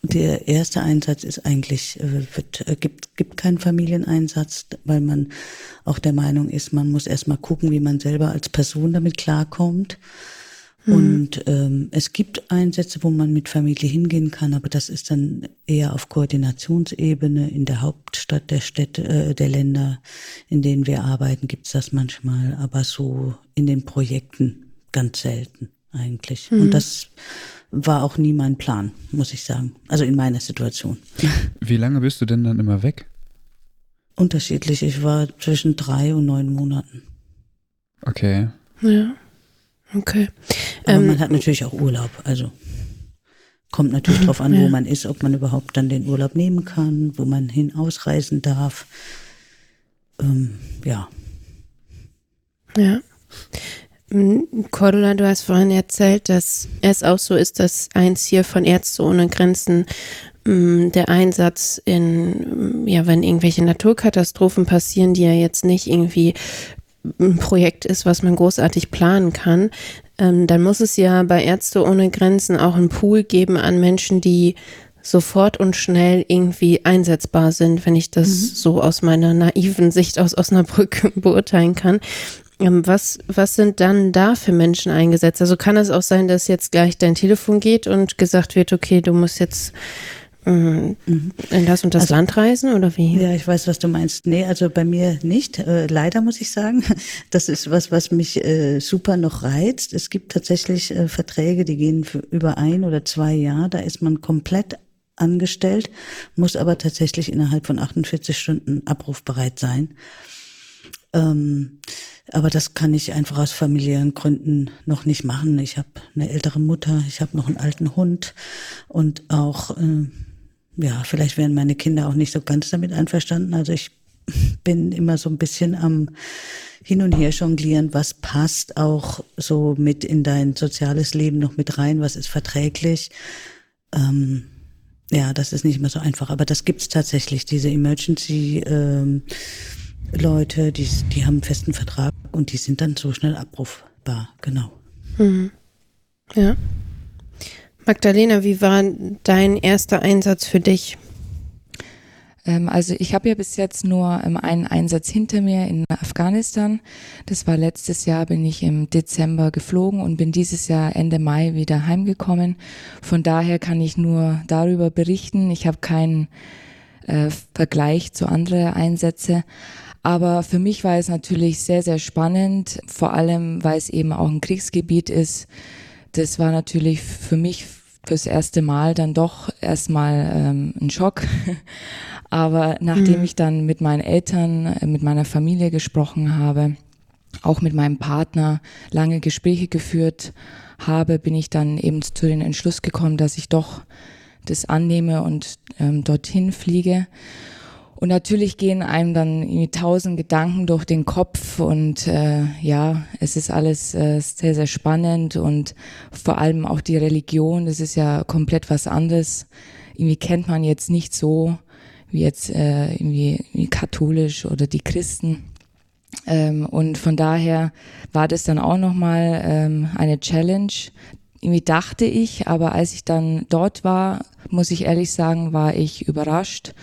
[SPEAKER 4] Der erste Einsatz ist eigentlich, äh, wird, äh, gibt, gibt keinen Familieneinsatz, weil man auch der Meinung ist, man muss erstmal gucken, wie man selber als Person damit klarkommt. Mhm. Und ähm, es gibt Einsätze, wo man mit Familie hingehen kann, aber das ist dann eher auf Koordinationsebene. In der Hauptstadt der Städte, äh, der Länder, in denen wir arbeiten, gibt es das manchmal, aber so in den Projekten ganz selten eigentlich. Mhm. Und das war auch nie mein Plan, muss ich sagen. Also in meiner Situation.
[SPEAKER 1] Wie lange bist du denn dann immer weg?
[SPEAKER 4] Unterschiedlich. Ich war zwischen drei und neun Monaten.
[SPEAKER 1] Okay.
[SPEAKER 2] Ja. Okay.
[SPEAKER 4] Aber ähm, man hat natürlich auch Urlaub. Also kommt natürlich drauf an, ja. wo man ist, ob man überhaupt dann den Urlaub nehmen kann, wo man hin ausreisen darf. Ähm, ja.
[SPEAKER 2] Ja. Cordula, du hast vorhin erzählt, dass es auch so ist, dass ein Ziel von Ärzte ohne Grenzen mm, der Einsatz in, mm, ja, wenn irgendwelche Naturkatastrophen passieren, die ja jetzt nicht irgendwie ein Projekt ist, was man großartig planen kann, ähm, dann muss es ja bei Ärzte ohne Grenzen auch einen Pool geben an Menschen, die sofort und schnell irgendwie einsetzbar sind, wenn ich das mhm. so aus meiner naiven Sicht aus Osnabrück (laughs) beurteilen kann. Was, was sind dann da für Menschen eingesetzt? Also kann es auch sein, dass jetzt gleich dein Telefon geht und gesagt wird, okay, du musst jetzt mhm. in das und das also, Land reisen oder wie?
[SPEAKER 4] Ja, ich weiß, was du meinst. Nee, also bei mir nicht. Äh, leider muss ich sagen. (laughs) Das ist was, was mich äh, super noch reizt. Es gibt tatsächlich äh, Verträge, die gehen für über ein oder zwei Jahre. Da ist man komplett angestellt, muss aber tatsächlich innerhalb von 48 Stunden abrufbereit sein. Ähm, aber das kann ich einfach aus familiären Gründen noch nicht machen. Ich habe eine ältere Mutter, ich habe noch einen alten Hund und auch, äh, ja, vielleicht wären meine Kinder auch nicht so ganz damit einverstanden. Also ich (laughs) bin immer so ein bisschen am Hin und Her jonglieren, was passt auch so mit in dein soziales Leben noch mit rein, was ist verträglich. Ähm, ja, das ist nicht immer so einfach, aber das gibt's tatsächlich, diese Emergency ähm, Leute, die, die haben einen festen Vertrag und die sind dann so schnell abrufbar, genau. Mhm.
[SPEAKER 2] Ja. Magdalena, wie war dein erster Einsatz für dich?
[SPEAKER 3] Ähm, also ich habe ja bis jetzt nur ähm, einen Einsatz hinter mir in Afghanistan. Das war letztes Jahr, bin ich im Dezember geflogen und bin dieses Jahr Ende Mai wieder heimgekommen. Von daher kann ich nur darüber berichten. Ich habe keinen äh, Vergleich zu anderen Einsätzen. Aber für mich war es natürlich sehr, sehr spannend, vor allem weil es eben auch ein Kriegsgebiet ist. Das war natürlich für mich fürs erste Mal dann doch erstmal ähm, ein Schock. (laughs) Aber nachdem mhm. ich dann mit meinen Eltern, äh, mit meiner Familie gesprochen habe, auch mit meinem Partner lange Gespräche geführt habe, bin ich dann eben zu den Entschluss gekommen, dass ich doch das annehme und ähm, dorthin fliege. Und natürlich gehen einem dann irgendwie tausend Gedanken durch den Kopf und äh, ja, es ist alles äh, sehr, sehr spannend und vor allem auch die Religion, das ist ja komplett was anderes. Irgendwie kennt man jetzt nicht so wie jetzt äh, irgendwie, irgendwie katholisch oder die Christen. Ähm, und von daher war das dann auch nochmal ähm, eine Challenge. Irgendwie dachte ich, aber als ich dann dort war, muss ich ehrlich sagen, war ich überrascht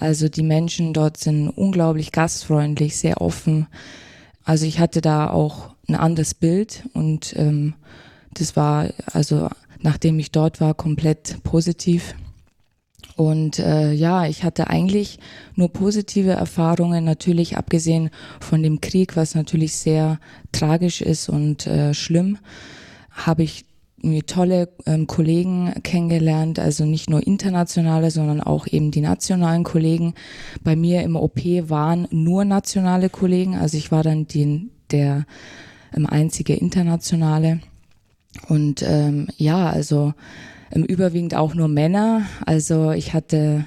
[SPEAKER 3] also die Menschen dort sind unglaublich gastfreundlich, sehr offen. Also ich hatte da auch ein anderes Bild und ähm, das war also nachdem ich dort war komplett positiv. Und äh, ja, ich hatte eigentlich nur positive Erfahrungen, natürlich abgesehen von dem Krieg, was natürlich sehr tragisch ist und äh, schlimm, habe ich tolle ähm, Kollegen kennengelernt, also nicht nur internationale, sondern auch eben die nationalen Kollegen. Bei mir im OP waren nur nationale Kollegen, also ich war dann die, der ähm, einzige internationale. Und ähm, ja, also ähm, überwiegend auch nur Männer. Also ich hatte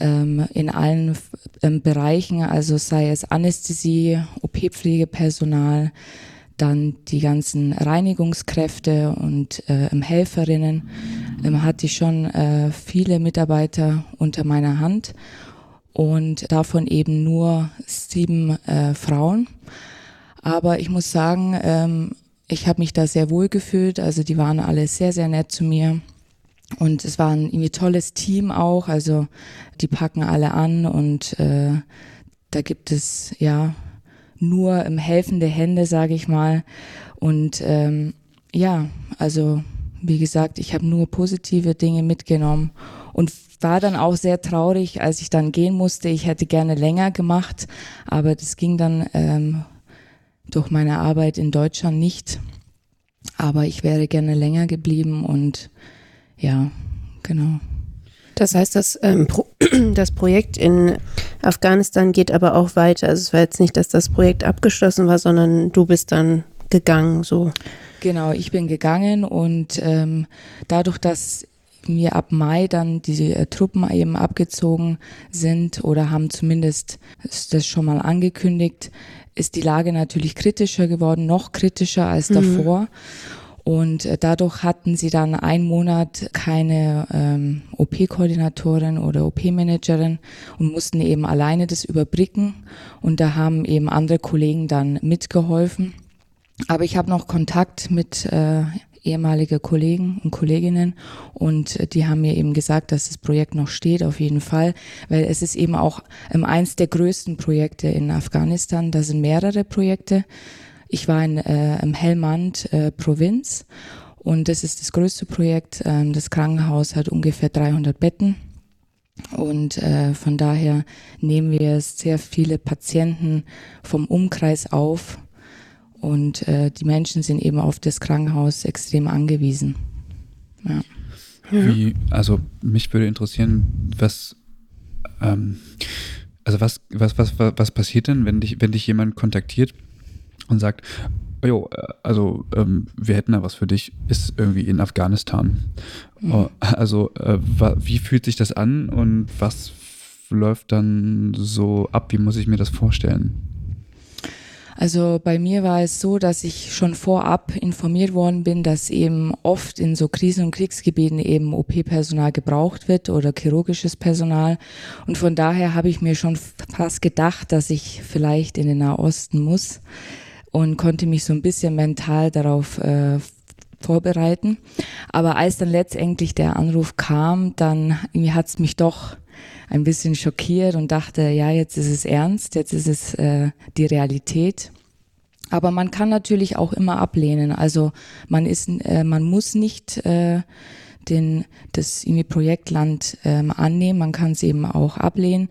[SPEAKER 3] ähm, in allen ähm, Bereichen, also sei es Anästhesie, OP-Pflegepersonal, dann die ganzen Reinigungskräfte und äh, Helferinnen, ähm, hatte ich schon äh, viele Mitarbeiter unter meiner Hand und davon eben nur sieben äh, Frauen. Aber ich muss sagen, ähm, ich habe mich da sehr wohl gefühlt. Also die waren alle sehr, sehr nett zu mir. Und es war ein irgendwie tolles Team auch. Also die packen alle an und äh, da gibt es ja nur ähm, helfende Hände, sage ich mal. Und ähm, ja, also wie gesagt, ich habe nur positive Dinge mitgenommen und war dann auch sehr traurig, als ich dann gehen musste. Ich hätte gerne länger gemacht, aber das ging dann ähm, durch meine Arbeit in Deutschland nicht. Aber ich wäre gerne länger geblieben und ja, genau.
[SPEAKER 2] Das heißt, das, ähm, Pro (clears throat) das Projekt in Afghanistan geht aber auch weiter. Also es war jetzt nicht, dass das Projekt abgeschlossen war, sondern du bist dann gegangen, so.
[SPEAKER 3] Genau, ich bin gegangen und ähm, dadurch, dass mir ab Mai dann die äh, Truppen eben abgezogen sind oder haben zumindest das schon mal angekündigt, ist die Lage natürlich kritischer geworden, noch kritischer als mhm. davor. Und äh, dadurch hatten sie dann einen Monat keine ähm, OP-Koordinatorin oder OP-Managerin und mussten eben alleine das überbrücken. Und da haben eben andere Kollegen dann mitgeholfen. Aber ich habe noch Kontakt mit äh, ehemalige Kollegen und Kolleginnen und äh, die haben mir eben gesagt, dass das Projekt noch steht, auf jeden Fall, weil es ist eben auch ähm, eins der größten Projekte in Afghanistan. Da sind mehrere Projekte. Ich war in äh, im Helmand äh, Provinz und das ist das größte Projekt. Ähm, das Krankenhaus hat ungefähr 300 Betten. Und äh, von daher nehmen wir sehr viele Patienten vom Umkreis auf und äh, die Menschen sind eben auf das Krankenhaus extrem angewiesen. Ja.
[SPEAKER 1] Wie, also mich würde interessieren, was, ähm, also was, was, was, was passiert denn, wenn dich, wenn dich jemand kontaktiert und sagt, jo, äh, also ähm, wir hätten da was für dich, ist irgendwie in Afghanistan. Mhm. Oh, also äh, wie fühlt sich das an und was läuft dann so ab? Wie muss ich mir das vorstellen?
[SPEAKER 3] Also bei mir war es so, dass ich schon vorab informiert worden bin, dass eben oft in so Krisen- und Kriegsgebieten eben OP-Personal gebraucht wird oder chirurgisches Personal. Und von daher habe ich mir schon fast gedacht, dass ich vielleicht in den Nahosten muss und konnte mich so ein bisschen mental darauf äh, vorbereiten. Aber als dann letztendlich der Anruf kam, dann hat es mich doch ein bisschen schockiert und dachte, ja, jetzt ist es ernst, jetzt ist es äh, die Realität. Aber man kann natürlich auch immer ablehnen. Also man ist, äh, man muss nicht äh, den, das irgendwie Projektland ähm, annehmen. Man kann es eben auch ablehnen.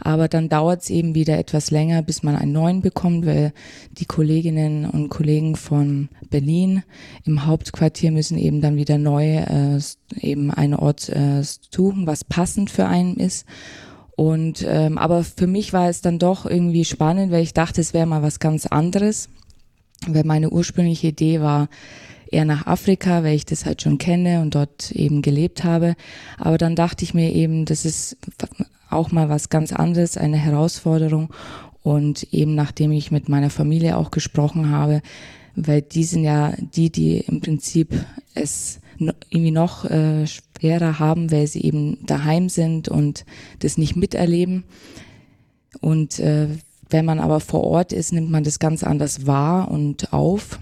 [SPEAKER 3] Aber dann dauert es eben wieder etwas länger, bis man einen neuen bekommt, weil die Kolleginnen und Kollegen von Berlin im Hauptquartier müssen eben dann wieder neu äh, eben einen Ort äh, suchen, was passend für einen ist. Und ähm, aber für mich war es dann doch irgendwie spannend, weil ich dachte, es wäre mal was ganz anderes. Weil meine ursprüngliche Idee war eher nach Afrika, weil ich das halt schon kenne und dort eben gelebt habe. Aber dann dachte ich mir eben, das ist auch mal was ganz anderes, eine Herausforderung. Und eben nachdem ich mit meiner Familie auch gesprochen habe, weil die sind ja die, die im Prinzip es irgendwie noch äh, schwerer haben, weil sie eben daheim sind und das nicht miterleben. Und äh, wenn man aber vor Ort ist, nimmt man das ganz anders wahr und auf.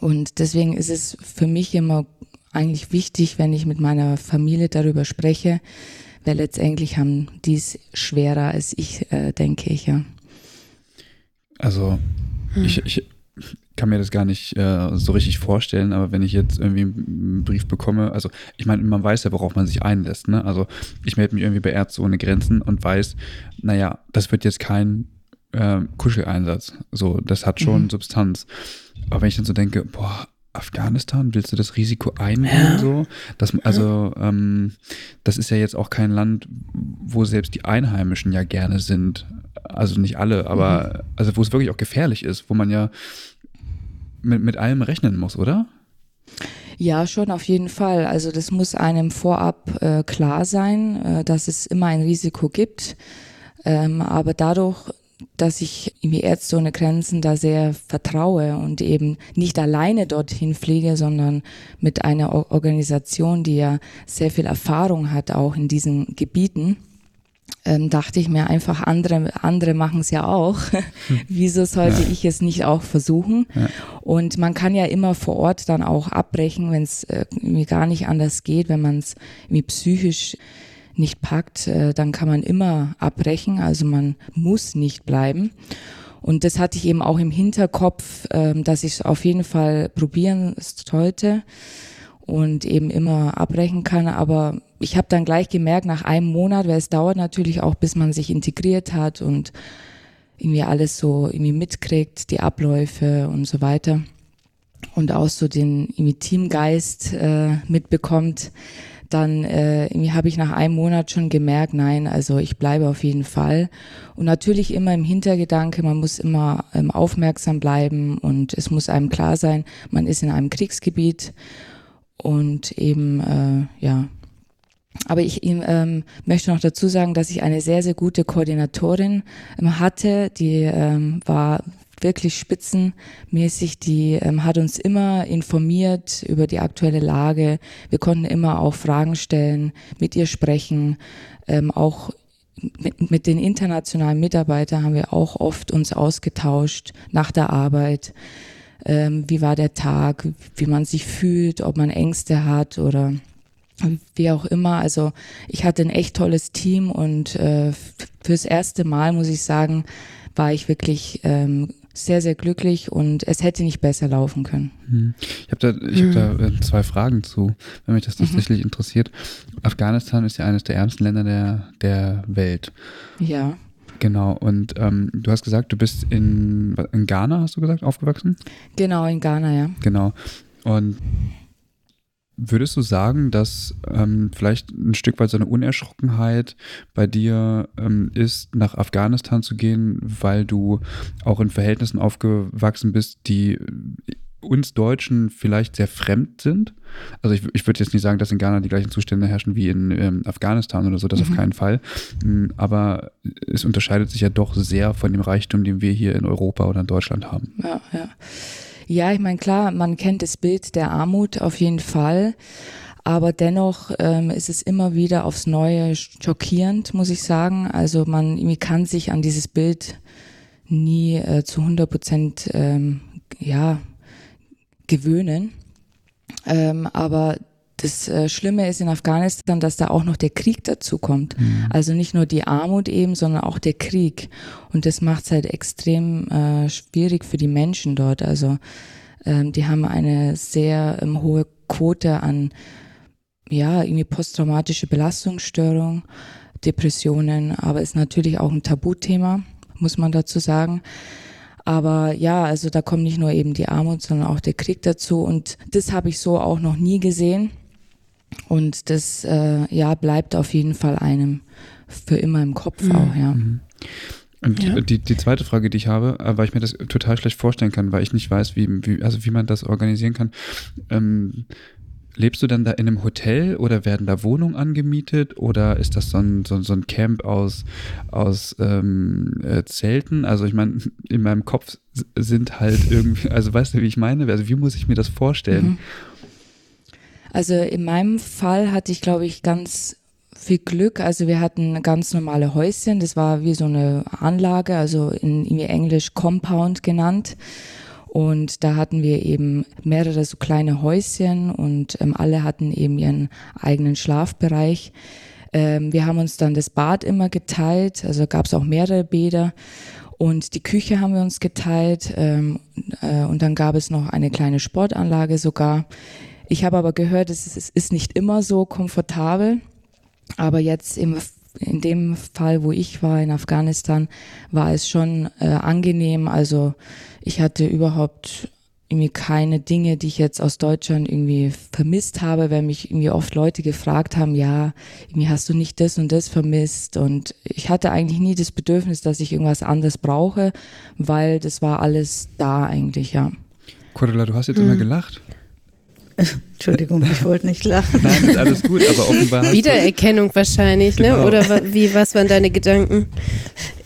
[SPEAKER 3] Und deswegen ist es für mich immer eigentlich wichtig, wenn ich mit meiner Familie darüber spreche, weil letztendlich haben die es schwerer als ich, äh, denke ich, ja.
[SPEAKER 1] Also hm. ich, ich kann mir das gar nicht äh, so richtig vorstellen, aber wenn ich jetzt irgendwie einen Brief bekomme, also ich meine, man weiß ja, worauf man sich einlässt, ne? Also ich melde mich irgendwie bei Ärzte ohne Grenzen und weiß, naja, das wird jetzt kein äh, Kuscheleinsatz. So, das hat schon mhm. Substanz. Aber wenn ich dann so denke, boah, Afghanistan, willst du das Risiko eingehen? So? Das, also, ähm, das ist ja jetzt auch kein Land, wo selbst die Einheimischen ja gerne sind. Also nicht alle, aber mhm. also wo es wirklich auch gefährlich ist, wo man ja mit, mit allem rechnen muss, oder?
[SPEAKER 3] Ja, schon auf jeden Fall. Also das muss einem vorab äh, klar sein, äh, dass es immer ein Risiko gibt. Ähm, aber dadurch, dass ich irgendwie Ärzte ohne Grenzen da sehr vertraue und eben nicht alleine dorthin fliege, sondern mit einer Organisation, die ja sehr viel Erfahrung hat, auch in diesen Gebieten, ähm, dachte ich mir einfach, andere, andere machen es ja auch. (laughs) Wieso sollte ja. ich es nicht auch versuchen? Ja. Und man kann ja immer vor Ort dann auch abbrechen, wenn es äh, gar nicht anders geht, wenn man es irgendwie psychisch nicht packt, äh, dann kann man immer abbrechen. Also man muss nicht bleiben. Und das hatte ich eben auch im Hinterkopf, äh, dass ich es auf jeden Fall probieren sollte und eben immer abbrechen kann. Aber ich habe dann gleich gemerkt, nach einem Monat, weil es dauert natürlich auch, bis man sich integriert hat und irgendwie alles so irgendwie mitkriegt, die Abläufe und so weiter. Und auch so den irgendwie Teamgeist äh, mitbekommt, dann äh, habe ich nach einem Monat schon gemerkt, nein, also ich bleibe auf jeden Fall. Und natürlich immer im Hintergedanke, man muss immer ähm, aufmerksam bleiben und es muss einem klar sein, man ist in einem Kriegsgebiet und eben, äh, ja. Aber ich ähm, möchte noch dazu sagen, dass ich eine sehr, sehr gute Koordinatorin ähm, hatte. Die ähm, war wirklich spitzenmäßig. Die ähm, hat uns immer informiert über die aktuelle Lage. Wir konnten immer auch Fragen stellen, mit ihr sprechen. Ähm, auch mit, mit den internationalen Mitarbeitern haben wir auch oft uns ausgetauscht nach der Arbeit. Ähm, wie war der Tag, wie man sich fühlt, ob man Ängste hat oder wie auch immer. Also ich hatte ein echt tolles Team und äh, fürs erste Mal muss ich sagen, war ich wirklich ähm, sehr, sehr glücklich und es hätte nicht besser laufen können.
[SPEAKER 1] Hm. Ich habe da, ich hab da äh, zwei Fragen zu, wenn mich das mhm. tatsächlich mhm. interessiert. Afghanistan ist ja eines der ärmsten Länder der, der Welt.
[SPEAKER 3] Ja.
[SPEAKER 1] Genau, und ähm, du hast gesagt, du bist in, in Ghana, hast du gesagt, aufgewachsen?
[SPEAKER 3] Genau, in Ghana, ja.
[SPEAKER 1] Genau. Und Würdest du sagen, dass ähm, vielleicht ein Stück weit so eine Unerschrockenheit bei dir ähm, ist, nach Afghanistan zu gehen, weil du auch in Verhältnissen aufgewachsen bist, die uns Deutschen vielleicht sehr fremd sind? Also ich, ich würde jetzt nicht sagen, dass in Ghana die gleichen Zustände herrschen wie in ähm, Afghanistan oder so, das mhm. auf keinen Fall. Hm, aber es unterscheidet sich ja doch sehr von dem Reichtum, den wir hier in Europa oder in Deutschland haben.
[SPEAKER 3] Ja, ja. Ja, ich meine, klar, man kennt das Bild der Armut auf jeden Fall. Aber dennoch ähm, ist es immer wieder aufs Neue schockierend, muss ich sagen. Also man, kann sich an dieses Bild nie äh, zu 100 Prozent ähm, ja, gewöhnen. Ähm, aber das äh, Schlimme ist in Afghanistan, dass da auch noch der Krieg dazu kommt. Mhm. Also nicht nur die Armut eben, sondern auch der Krieg. Und das macht es halt extrem äh, schwierig für die Menschen dort. Also ähm, die haben eine sehr ähm, hohe Quote an ja irgendwie posttraumatische Belastungsstörung, Depressionen, aber ist natürlich auch ein Tabuthema, muss man dazu sagen. Aber ja, also da kommt nicht nur eben die Armut, sondern auch der Krieg dazu. Und das habe ich so auch noch nie gesehen. Und das äh, ja bleibt auf jeden Fall einem für immer im Kopf mhm. auch, ja. Mhm.
[SPEAKER 1] Und ja. die, die zweite Frage, die ich habe, äh, weil ich mir das total schlecht vorstellen kann, weil ich nicht weiß, wie, wie also wie man das organisieren kann. Ähm, lebst du dann da in einem Hotel oder werden da Wohnungen angemietet oder ist das so ein, so, so ein Camp aus, aus ähm, äh, Zelten? Also ich meine, in meinem Kopf sind halt irgendwie, also weißt du, wie ich meine? Also wie muss ich mir das vorstellen? Mhm.
[SPEAKER 3] Also in meinem Fall hatte ich, glaube ich, ganz viel Glück. Also wir hatten ganz normale Häuschen. Das war wie so eine Anlage, also in, Englisch Compound genannt. Und da hatten wir eben mehrere so kleine Häuschen und ähm, alle hatten eben ihren eigenen Schlafbereich. Ähm, wir haben uns dann das Bad immer geteilt, also gab es auch mehrere Bäder. Und die Küche haben wir uns geteilt ähm, äh, und dann gab es noch eine kleine Sportanlage sogar. Ich habe aber gehört, es ist, ist nicht immer so komfortabel. Aber jetzt im, in dem Fall, wo ich war in Afghanistan, war es schon äh, angenehm. Also ich hatte überhaupt irgendwie keine Dinge, die ich jetzt aus Deutschland irgendwie vermisst habe, weil mich irgendwie oft Leute gefragt haben, ja, irgendwie hast du nicht das und das vermisst und ich hatte eigentlich nie das Bedürfnis, dass ich irgendwas anderes brauche, weil das war alles da eigentlich, ja.
[SPEAKER 1] Cordula, du hast jetzt mhm. immer gelacht. (laughs)
[SPEAKER 4] Entschuldigung, ich wollte nicht lachen.
[SPEAKER 1] Nein, ist alles gut, aber (laughs) offenbar.
[SPEAKER 2] Wiedererkennung wahrscheinlich, ne? genau. ne? Oder wie, was waren deine Gedanken?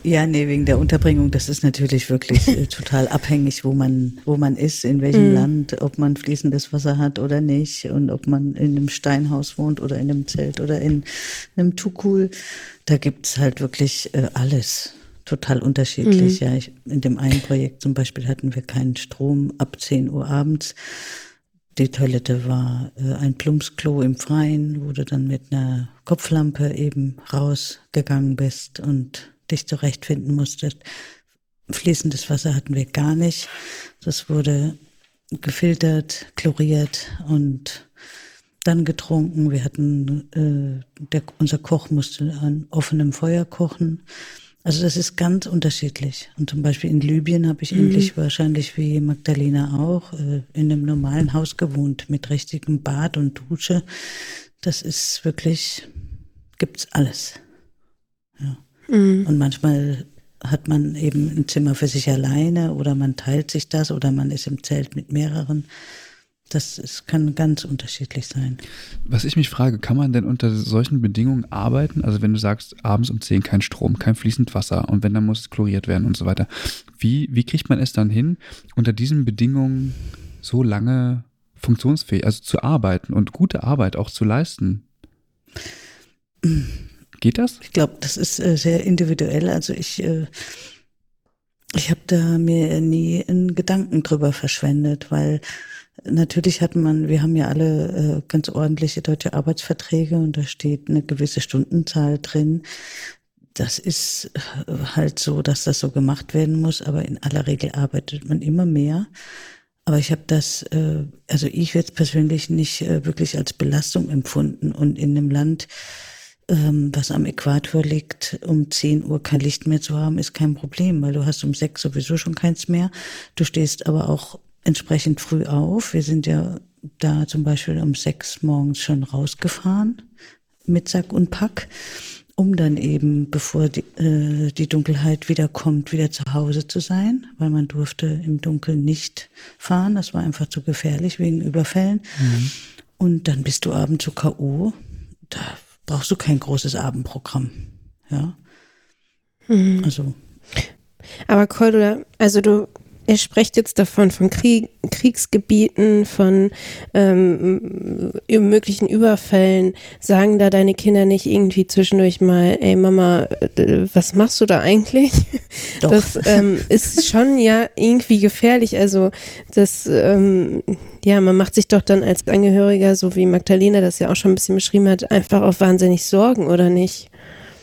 [SPEAKER 4] Ja, nee, wegen der Unterbringung, das ist natürlich wirklich äh, total abhängig, wo man, wo man ist, in welchem mhm. Land, ob man fließendes Wasser hat oder nicht und ob man in einem Steinhaus wohnt oder in einem Zelt oder in einem Tukul. Da gibt's halt wirklich äh, alles total unterschiedlich. Mhm. Ja, ich, in dem einen Projekt zum Beispiel hatten wir keinen Strom ab 10 Uhr abends. Die Toilette war äh, ein Plumpsklo im Freien, wo du dann mit einer Kopflampe eben rausgegangen bist und dich zurechtfinden musstest. Fließendes Wasser hatten wir gar nicht. Das wurde gefiltert, chloriert und dann getrunken. Wir hatten, äh, der, unser Koch musste an offenem Feuer kochen. Also das ist ganz unterschiedlich. Und zum Beispiel in Libyen habe ich mhm. endlich wahrscheinlich wie Magdalena auch äh, in einem normalen Haus gewohnt mit richtigem Bad und Dusche. Das ist wirklich, gibt's alles. Ja. Mhm. Und manchmal hat man eben ein Zimmer für sich alleine oder man teilt sich das oder man ist im Zelt mit mehreren. Das ist, kann ganz unterschiedlich sein.
[SPEAKER 1] Was ich mich frage, kann man denn unter solchen Bedingungen arbeiten? Also wenn du sagst, abends um 10 kein Strom, kein fließend Wasser und wenn, dann muss es chloriert werden und so weiter. Wie, wie kriegt man es dann hin, unter diesen Bedingungen so lange funktionsfähig, also zu arbeiten und gute Arbeit auch zu leisten? Geht das?
[SPEAKER 4] Ich glaube, das ist äh, sehr individuell. Also ich, äh, ich habe da mir nie einen Gedanken drüber verschwendet, weil Natürlich hat man, wir haben ja alle äh, ganz ordentliche deutsche Arbeitsverträge und da steht eine gewisse Stundenzahl drin. Das ist äh, halt so, dass das so gemacht werden muss, aber in aller Regel arbeitet man immer mehr. Aber ich habe das, äh, also ich jetzt persönlich nicht äh, wirklich als Belastung empfunden und in einem Land, ähm, was am Äquator liegt, um 10 Uhr kein Licht mehr zu haben, ist kein Problem, weil du hast um 6 sowieso schon keins mehr. Du stehst aber auch entsprechend früh auf. Wir sind ja da zum Beispiel um sechs morgens schon rausgefahren mit Sack und Pack, um dann eben, bevor die, äh, die Dunkelheit wieder kommt, wieder zu Hause zu sein, weil man durfte im Dunkeln nicht fahren. Das war einfach zu gefährlich wegen Überfällen. Mhm. Und dann bist du abends zu K.O. Da brauchst du kein großes Abendprogramm. Ja.
[SPEAKER 2] Mhm. Also. Aber Cordula, also du Ihr sprecht jetzt davon, von Krieg, Kriegsgebieten, von ähm, möglichen Überfällen. Sagen da deine Kinder nicht irgendwie zwischendurch mal, ey Mama, was machst du da eigentlich? (laughs) Doch. Das ähm, ist schon ja irgendwie gefährlich. Also das, ähm, ja, man macht sich doch dann als Angehöriger, so wie Magdalena das ja auch schon ein bisschen beschrieben hat, einfach auch wahnsinnig Sorgen, oder nicht?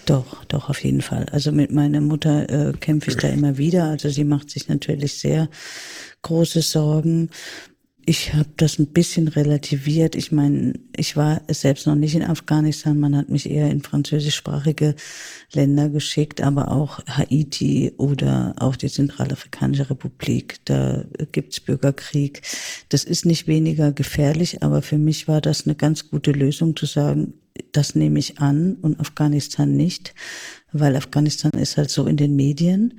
[SPEAKER 4] Doch, doch, auf jeden Fall. Also mit meiner Mutter äh, kämpfe ich da immer wieder. Also sie macht sich natürlich sehr große Sorgen. Ich habe das ein bisschen relativiert. Ich meine, ich war selbst noch nicht in Afghanistan. Man hat mich eher in französischsprachige Länder geschickt, aber auch Haiti oder auch die Zentralafrikanische Republik. Da gibt's Bürgerkrieg. Das ist nicht weniger gefährlich, aber für mich war das eine ganz gute Lösung zu sagen, das nehme ich an und Afghanistan nicht, weil Afghanistan ist halt so in den Medien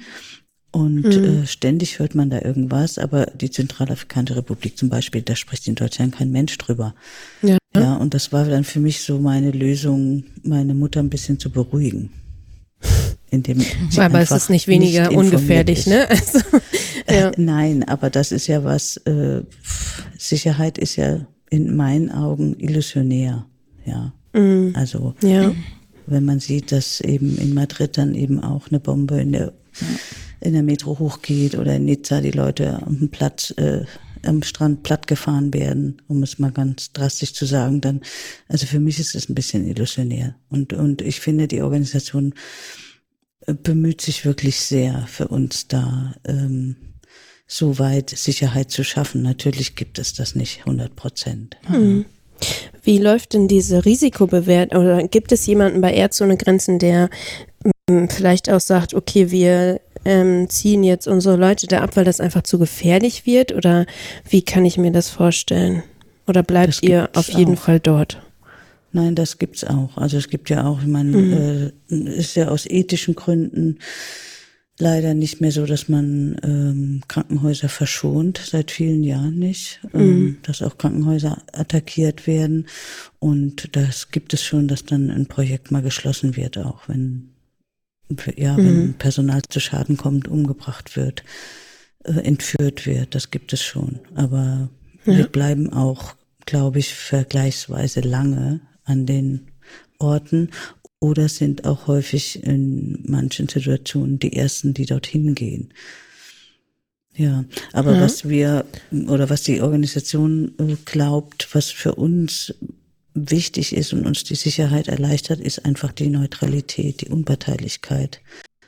[SPEAKER 4] und mhm. äh, ständig hört man da irgendwas, aber die Zentralafrikanische Republik zum Beispiel, da spricht in Deutschland kein Mensch drüber. Ja. ja, und das war dann für mich so meine Lösung, meine Mutter ein bisschen zu beruhigen.
[SPEAKER 2] Indem sie (laughs) aber es ist nicht weniger nicht ungefährlich, ist. ne? (laughs) Also,
[SPEAKER 4] ja. äh, nein, aber das ist ja was, äh, Sicherheit ist ja in meinen Augen illusionär, ja. Mhm. Also ja. wenn man sieht, dass eben in Madrid dann eben auch eine Bombe in der, in der Metro hochgeht oder in Nizza die Leute am Platz, äh, am Strand platt gefahren werden, um es mal ganz drastisch zu sagen, dann, also für mich ist es ein bisschen illusionär. Und, und ich finde, die Organisation äh, bemüht sich wirklich sehr für uns da, ähm, so weit Sicherheit zu schaffen. Natürlich gibt es das nicht 100 Prozent. Mhm.
[SPEAKER 2] Wie läuft denn diese Risikobewertung? Oder gibt es jemanden bei Ärzte ohne Grenzen, der ähm, vielleicht auch sagt, okay, wir ähm, ziehen jetzt unsere Leute da ab, weil das einfach zu gefährlich wird? Oder wie kann ich mir das vorstellen? Oder bleibt ihr auf jeden auch. Fall dort?
[SPEAKER 4] Nein, das gibt's auch. Also es gibt ja auch, ich meine, mhm. äh, ist ja aus ethischen Gründen leider nicht mehr so, dass man ähm, Krankenhäuser verschont, seit vielen Jahren nicht, ähm, mhm. dass auch Krankenhäuser attackiert werden. Und das gibt es schon, dass dann ein Projekt mal geschlossen wird, auch wenn, ja, mhm. wenn Personal zu Schaden kommt, umgebracht wird, äh, entführt wird. Das gibt es schon. Aber ja. wir bleiben auch, glaube ich, vergleichsweise lange an den Orten oder sind auch häufig in manchen Situationen die Ersten, die dorthin gehen. Ja, aber mhm. was wir oder was die Organisation äh, glaubt, was für uns wichtig ist und uns die Sicherheit erleichtert, ist einfach die Neutralität, die Unparteilichkeit.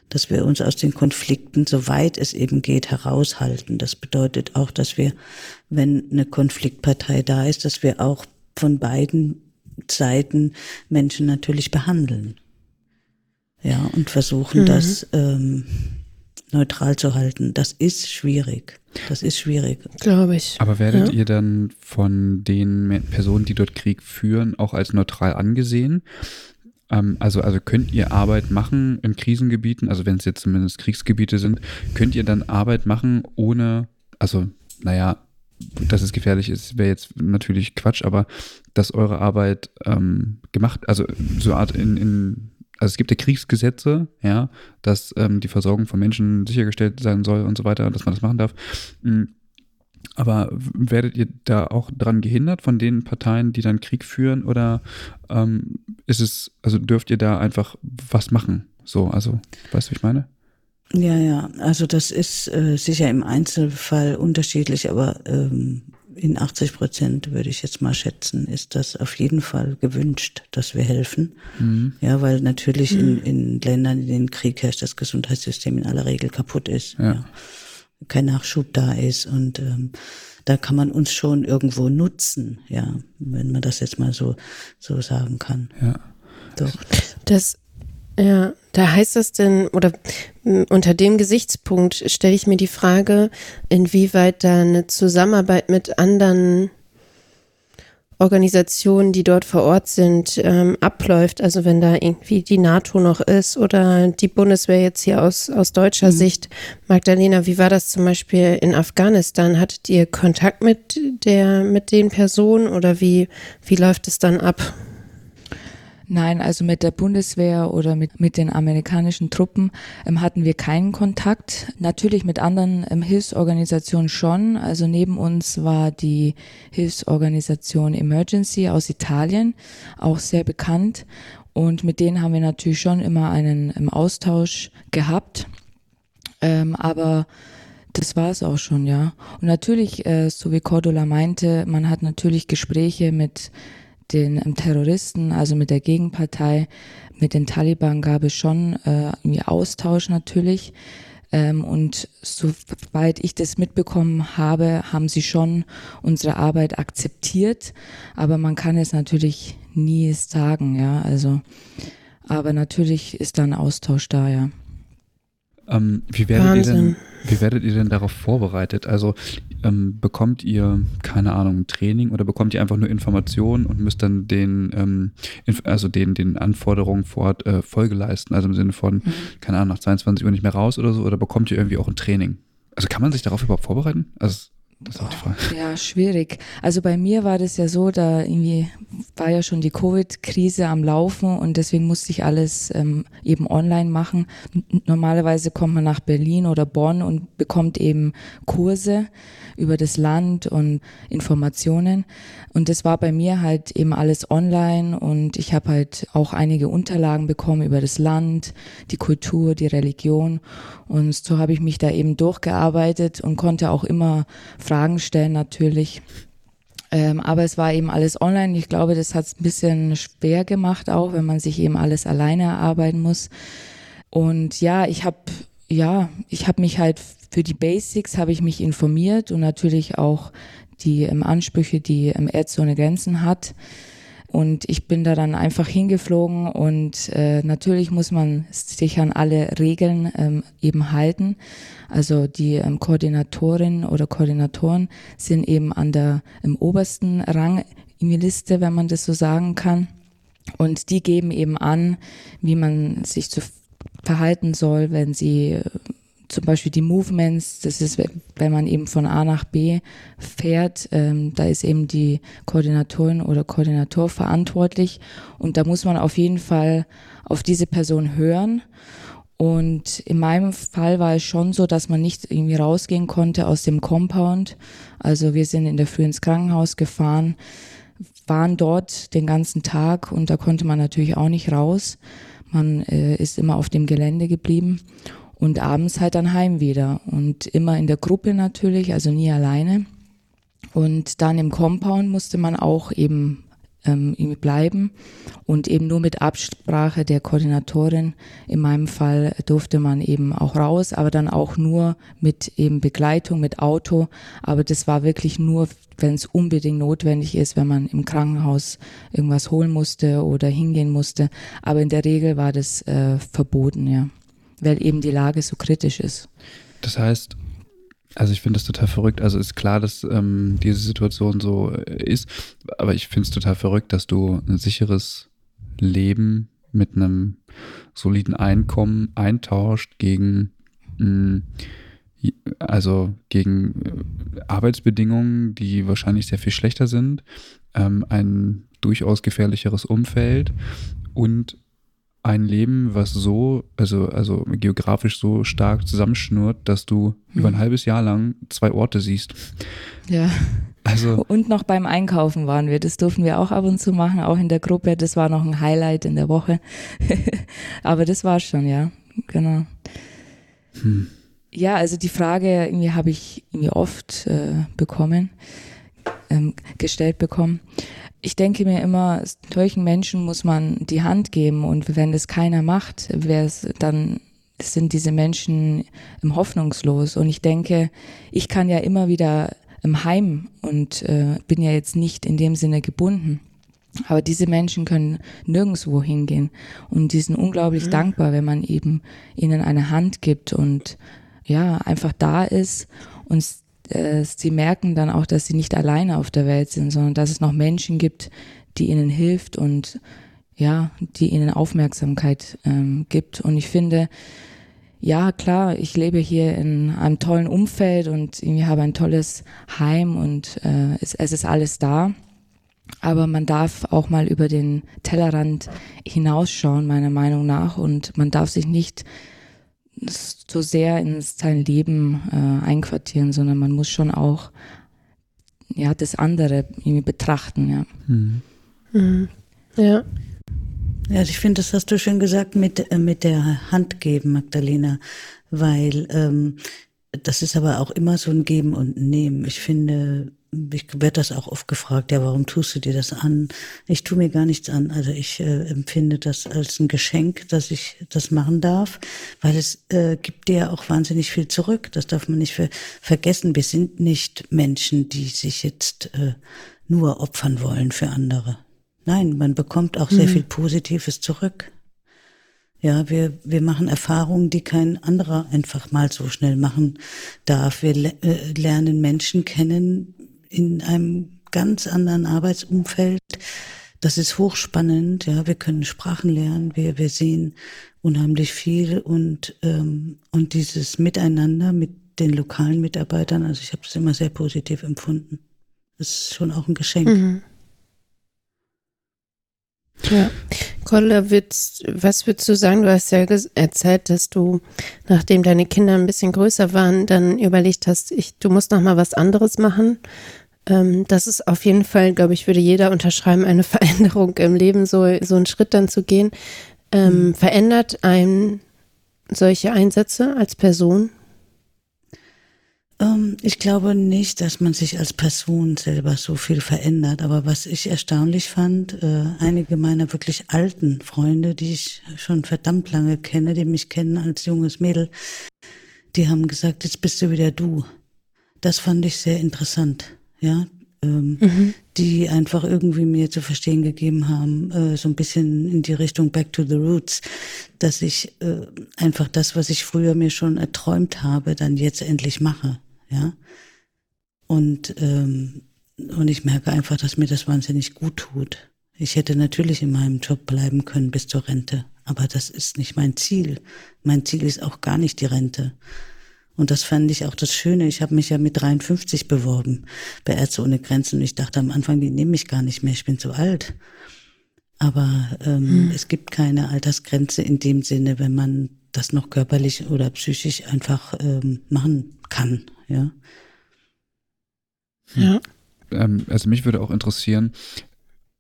[SPEAKER 4] Dass wir uns aus den Konflikten, soweit es eben geht, heraushalten. Das bedeutet auch, dass wir, wenn eine Konfliktpartei da ist, dass wir auch von beiden Seiten Menschen natürlich behandeln. Ja, und versuchen mhm. das ähm, neutral zu halten. Das ist schwierig. Das ist schwierig.
[SPEAKER 2] Glaube ich.
[SPEAKER 1] Aber werdet ja. ihr dann von den Personen, die dort Krieg führen, auch als neutral angesehen? Ähm, also, also könnt ihr Arbeit machen in Krisengebieten, also wenn es jetzt zumindest Kriegsgebiete sind, könnt ihr dann Arbeit machen ohne, also naja, dass es gefährlich ist, wäre jetzt natürlich Quatsch, aber dass eure Arbeit ähm, gemacht, also so Art in, in also es gibt ja Kriegsgesetze, ja, dass ähm, die Versorgung von Menschen sichergestellt sein soll und so weiter, dass man das machen darf. Mhm. Aber werdet ihr da auch dran gehindert von den Parteien, die dann Krieg führen, oder ähm, ist es, also dürft ihr da einfach was machen? So, also, weißt du, wie ich meine?
[SPEAKER 4] Ja, ja, also das ist äh, sicher im Einzelfall unterschiedlich, aber ähm, in 80 Prozent würde ich jetzt mal schätzen, ist das auf jeden Fall gewünscht, dass wir helfen. Mhm. Ja, weil natürlich mhm. in, in Ländern, in denen Krieg herrscht, das Gesundheitssystem in aller Regel kaputt ist. Ja. ja. Kein Nachschub da ist und ähm, da kann man uns schon irgendwo nutzen, ja, wenn man das jetzt mal so so sagen kann.
[SPEAKER 1] Ja.
[SPEAKER 2] Doch. Das ja, da heißt das denn, oder unter dem Gesichtspunkt stelle ich mir die Frage, inwieweit da eine Zusammenarbeit mit anderen Organisationen, die dort vor Ort sind, ähm, abläuft. Also wenn da irgendwie die NATO noch ist oder die Bundeswehr jetzt hier aus, aus deutscher mhm. Sicht. Magdalena, wie war das zum Beispiel in Afghanistan? Hattet ihr Kontakt mit der, mit den Personen oder wie, wie läuft es dann ab?
[SPEAKER 3] Nein, also mit der Bundeswehr oder mit, mit den amerikanischen Truppen ähm, hatten wir keinen Kontakt. Natürlich mit anderen ähm, Hilfsorganisationen schon. Also neben uns war die Hilfsorganisation Emergency aus Italien, auch sehr bekannt. Und mit denen haben wir natürlich schon immer einen ähm, Austausch gehabt. Ähm, aber das war es auch schon, ja. Und natürlich, äh, so wie Cordula meinte, man hat natürlich Gespräche mit den ähm, Terroristen, also mit der Gegenpartei, mit den Taliban gab es schon äh, irgendwie Austausch natürlich. Ähm, und soweit ich das mitbekommen habe, haben sie schon unsere Arbeit akzeptiert. Aber man kann es natürlich nie sagen, ja. Also, aber natürlich ist da ein Austausch da, ja.
[SPEAKER 1] Ähm, wie, werdet ihr denn, wie werdet ihr denn darauf vorbereitet? Also ähm, bekommt ihr, keine Ahnung, ein Training oder bekommt ihr einfach nur Informationen und müsst dann den, ähm, also den, den Anforderungen vor Ort äh, Folge leisten? Also im Sinne von, mhm. keine Ahnung, nach 22 Uhr nicht mehr raus oder so? Oder bekommt ihr irgendwie auch ein Training? Also kann man sich darauf überhaupt vorbereiten? Also Frage.
[SPEAKER 3] Ja, schwierig. Also bei mir war das ja so, da irgendwie war ja schon die Covid-Krise am Laufen und deswegen musste ich alles ähm, eben online machen. Normalerweise kommt man nach Berlin oder Bonn und bekommt eben Kurse über das Land und Informationen. Und das war bei mir halt eben alles online und ich habe halt auch einige Unterlagen bekommen über das Land, die Kultur, die Religion. Und so habe ich mich da eben durchgearbeitet und konnte auch immer Fragen stellen natürlich. Ähm, aber es war eben alles online. Ich glaube, das hat es ein bisschen schwer gemacht, auch wenn man sich eben alles alleine erarbeiten muss. Und ja, ich habe ja, ich habe mich halt für die Basics habe ich mich informiert und natürlich auch die ähm, Ansprüche, die ähm, Ärzte ohne Grenzen hat. Und ich bin da dann einfach hingeflogen und äh, natürlich muss man sich an alle Regeln ähm, eben halten. Also die ähm, Koordinatorin oder Koordinatoren sind eben an der im obersten Rang in der Liste, wenn man das so sagen kann. Und die geben eben an, wie man sich zu verhalten soll, wenn sie zum Beispiel die Movements, das ist, wenn man eben von A nach B fährt, ähm, da ist eben die Koordinatorin oder Koordinator verantwortlich und da muss man auf jeden Fall auf diese Person hören. Und in meinem Fall war es schon so, dass man nicht irgendwie rausgehen konnte aus dem Compound. Also wir sind in der Früh ins Krankenhaus gefahren, waren dort den ganzen Tag und da konnte man natürlich auch nicht raus. Man äh, ist immer auf dem Gelände geblieben und abends halt dann heim wieder und immer in der Gruppe natürlich, also nie alleine. Und dann im Compound musste man auch eben ähm, bleiben und eben nur mit Absprache der Koordinatorin. In meinem Fall durfte man eben auch raus, aber dann auch nur mit eben Begleitung, mit Auto. Aber das war wirklich nur, wenn es unbedingt notwendig ist, wenn man im Krankenhaus irgendwas holen musste oder hingehen musste. Aber in der Regel war das äh, verboten, ja weil eben die Lage so kritisch ist.
[SPEAKER 1] Das heißt, also ich finde das total verrückt. Also ist klar, dass ähm, diese Situation so äh, ist, aber ich finde es total verrückt, dass du ein sicheres Leben mit einem soliden Einkommen eintauscht gegen mh, hm, also gegen äh, Arbeitsbedingungen, die wahrscheinlich sehr viel schlechter sind, ähm, ein durchaus gefährlicheres Umfeld und ein Leben, was so, also, also geografisch so stark zusammenschnurrt, dass du hm. über ein halbes Jahr lang zwei Orte siehst.
[SPEAKER 3] Ja. Also. Und noch beim Einkaufen waren wir. Das durften wir auch ab und zu machen, auch in der Gruppe. Das war noch ein Highlight in der Woche. (laughs) Aber das war schon, ja. Genau. Hm. Ja, also die Frage irgendwie habe ich irgendwie oft äh, bekommen, ähm, gestellt bekommen. Ich denke mir immer, solchen Menschen muss man die Hand geben und wenn das keiner macht, wäre es dann sind diese Menschen hoffnungslos. Und ich denke, ich kann ja immer wieder im Heim und äh, bin ja jetzt nicht in dem Sinne gebunden. Aber diese Menschen können nirgendwo hingehen und die sind unglaublich mhm. dankbar, wenn man eben ihnen eine Hand gibt und ja, einfach da ist und äh, sie merken dann auch, dass sie nicht alleine auf der Welt sind, sondern dass es noch Menschen gibt, die ihnen hilft und ja, die ihnen Aufmerksamkeit ähm, gibt. Und ich finde, ja, klar, ich lebe hier in einem tollen Umfeld und irgendwie habe ein tolles Heim und äh, es, es ist alles da. Aber man darf auch mal über den Tellerrand hinausschauen, meiner Meinung nach. Und man darf sich nicht so sehr in sein Leben äh, einquartieren, sondern man muss schon auch ja, das andere irgendwie betrachten. Ja.
[SPEAKER 2] Mhm. Mhm. ja.
[SPEAKER 4] Ja, ich finde, das hast du schön gesagt mit, äh, mit der Hand geben, Magdalena, weil ähm, das ist aber auch immer so ein Geben und Nehmen. Ich finde, ich werde das auch oft gefragt, ja, warum tust du dir das an? Ich tue mir gar nichts an. Also ich äh, empfinde das als ein Geschenk, dass ich das machen darf, weil es äh, gibt dir auch wahnsinnig viel zurück. Das darf man nicht ver vergessen. Wir sind nicht Menschen, die sich jetzt äh, nur opfern wollen für andere. Nein, man bekommt auch sehr mhm. viel Positives zurück. Ja, wir, wir machen Erfahrungen, die kein anderer einfach mal so schnell machen darf. Wir le äh, lernen Menschen kennen in einem ganz anderen Arbeitsumfeld. Das ist hochspannend. Ja, wir können Sprachen lernen. Wir, wir sehen unheimlich viel und, ähm, und dieses Miteinander mit den lokalen Mitarbeitern. Also ich habe das immer sehr positiv empfunden. Das ist schon auch ein Geschenk. Mhm.
[SPEAKER 2] Ja. Cordula, was würdest du sagen? Du hast ja erzählt, dass du, nachdem deine Kinder ein bisschen größer waren, dann überlegt hast, ich, du musst noch mal was anderes machen. Ähm, das ist auf jeden Fall, glaube ich, würde jeder unterschreiben, eine (laughs) Veränderung im Leben, so, so einen Schritt dann zu gehen. Ähm, mhm. Verändert einen solche Einsätze als Person?
[SPEAKER 4] Ähm, ich glaube nicht, dass man sich als Person selber so viel verändert. Aber was ich erstaunlich fand, äh, einige meiner wirklich alten Freunde, die ich schon verdammt lange kenne, die mich kennen als junges Mädel, die haben gesagt, jetzt bist du wieder du. Das fand ich sehr interessant. Ja, ähm, mhm. die einfach irgendwie mir zu verstehen gegeben haben, äh, so ein bisschen in die Richtung Back to the Roots, dass ich äh, einfach das, was ich früher mir schon erträumt habe, dann jetzt endlich mache ja. Und, ähm, und ich merke einfach, dass mir das wahnsinnig gut tut. Ich hätte natürlich in meinem Job bleiben können bis zur Rente, aber das ist nicht mein Ziel. Mein Ziel ist auch gar nicht die Rente. Und das fand ich auch das Schöne. Ich habe mich ja mit 53 beworben bei Ärzte ohne Grenzen und ich dachte am Anfang, die nehmen mich gar nicht mehr, ich bin zu alt. Aber ähm, hm. es gibt keine Altersgrenze in dem Sinne, wenn man das noch körperlich oder psychisch einfach ähm, machen kann ja.
[SPEAKER 1] Ja. Ähm, also mich würde auch interessieren,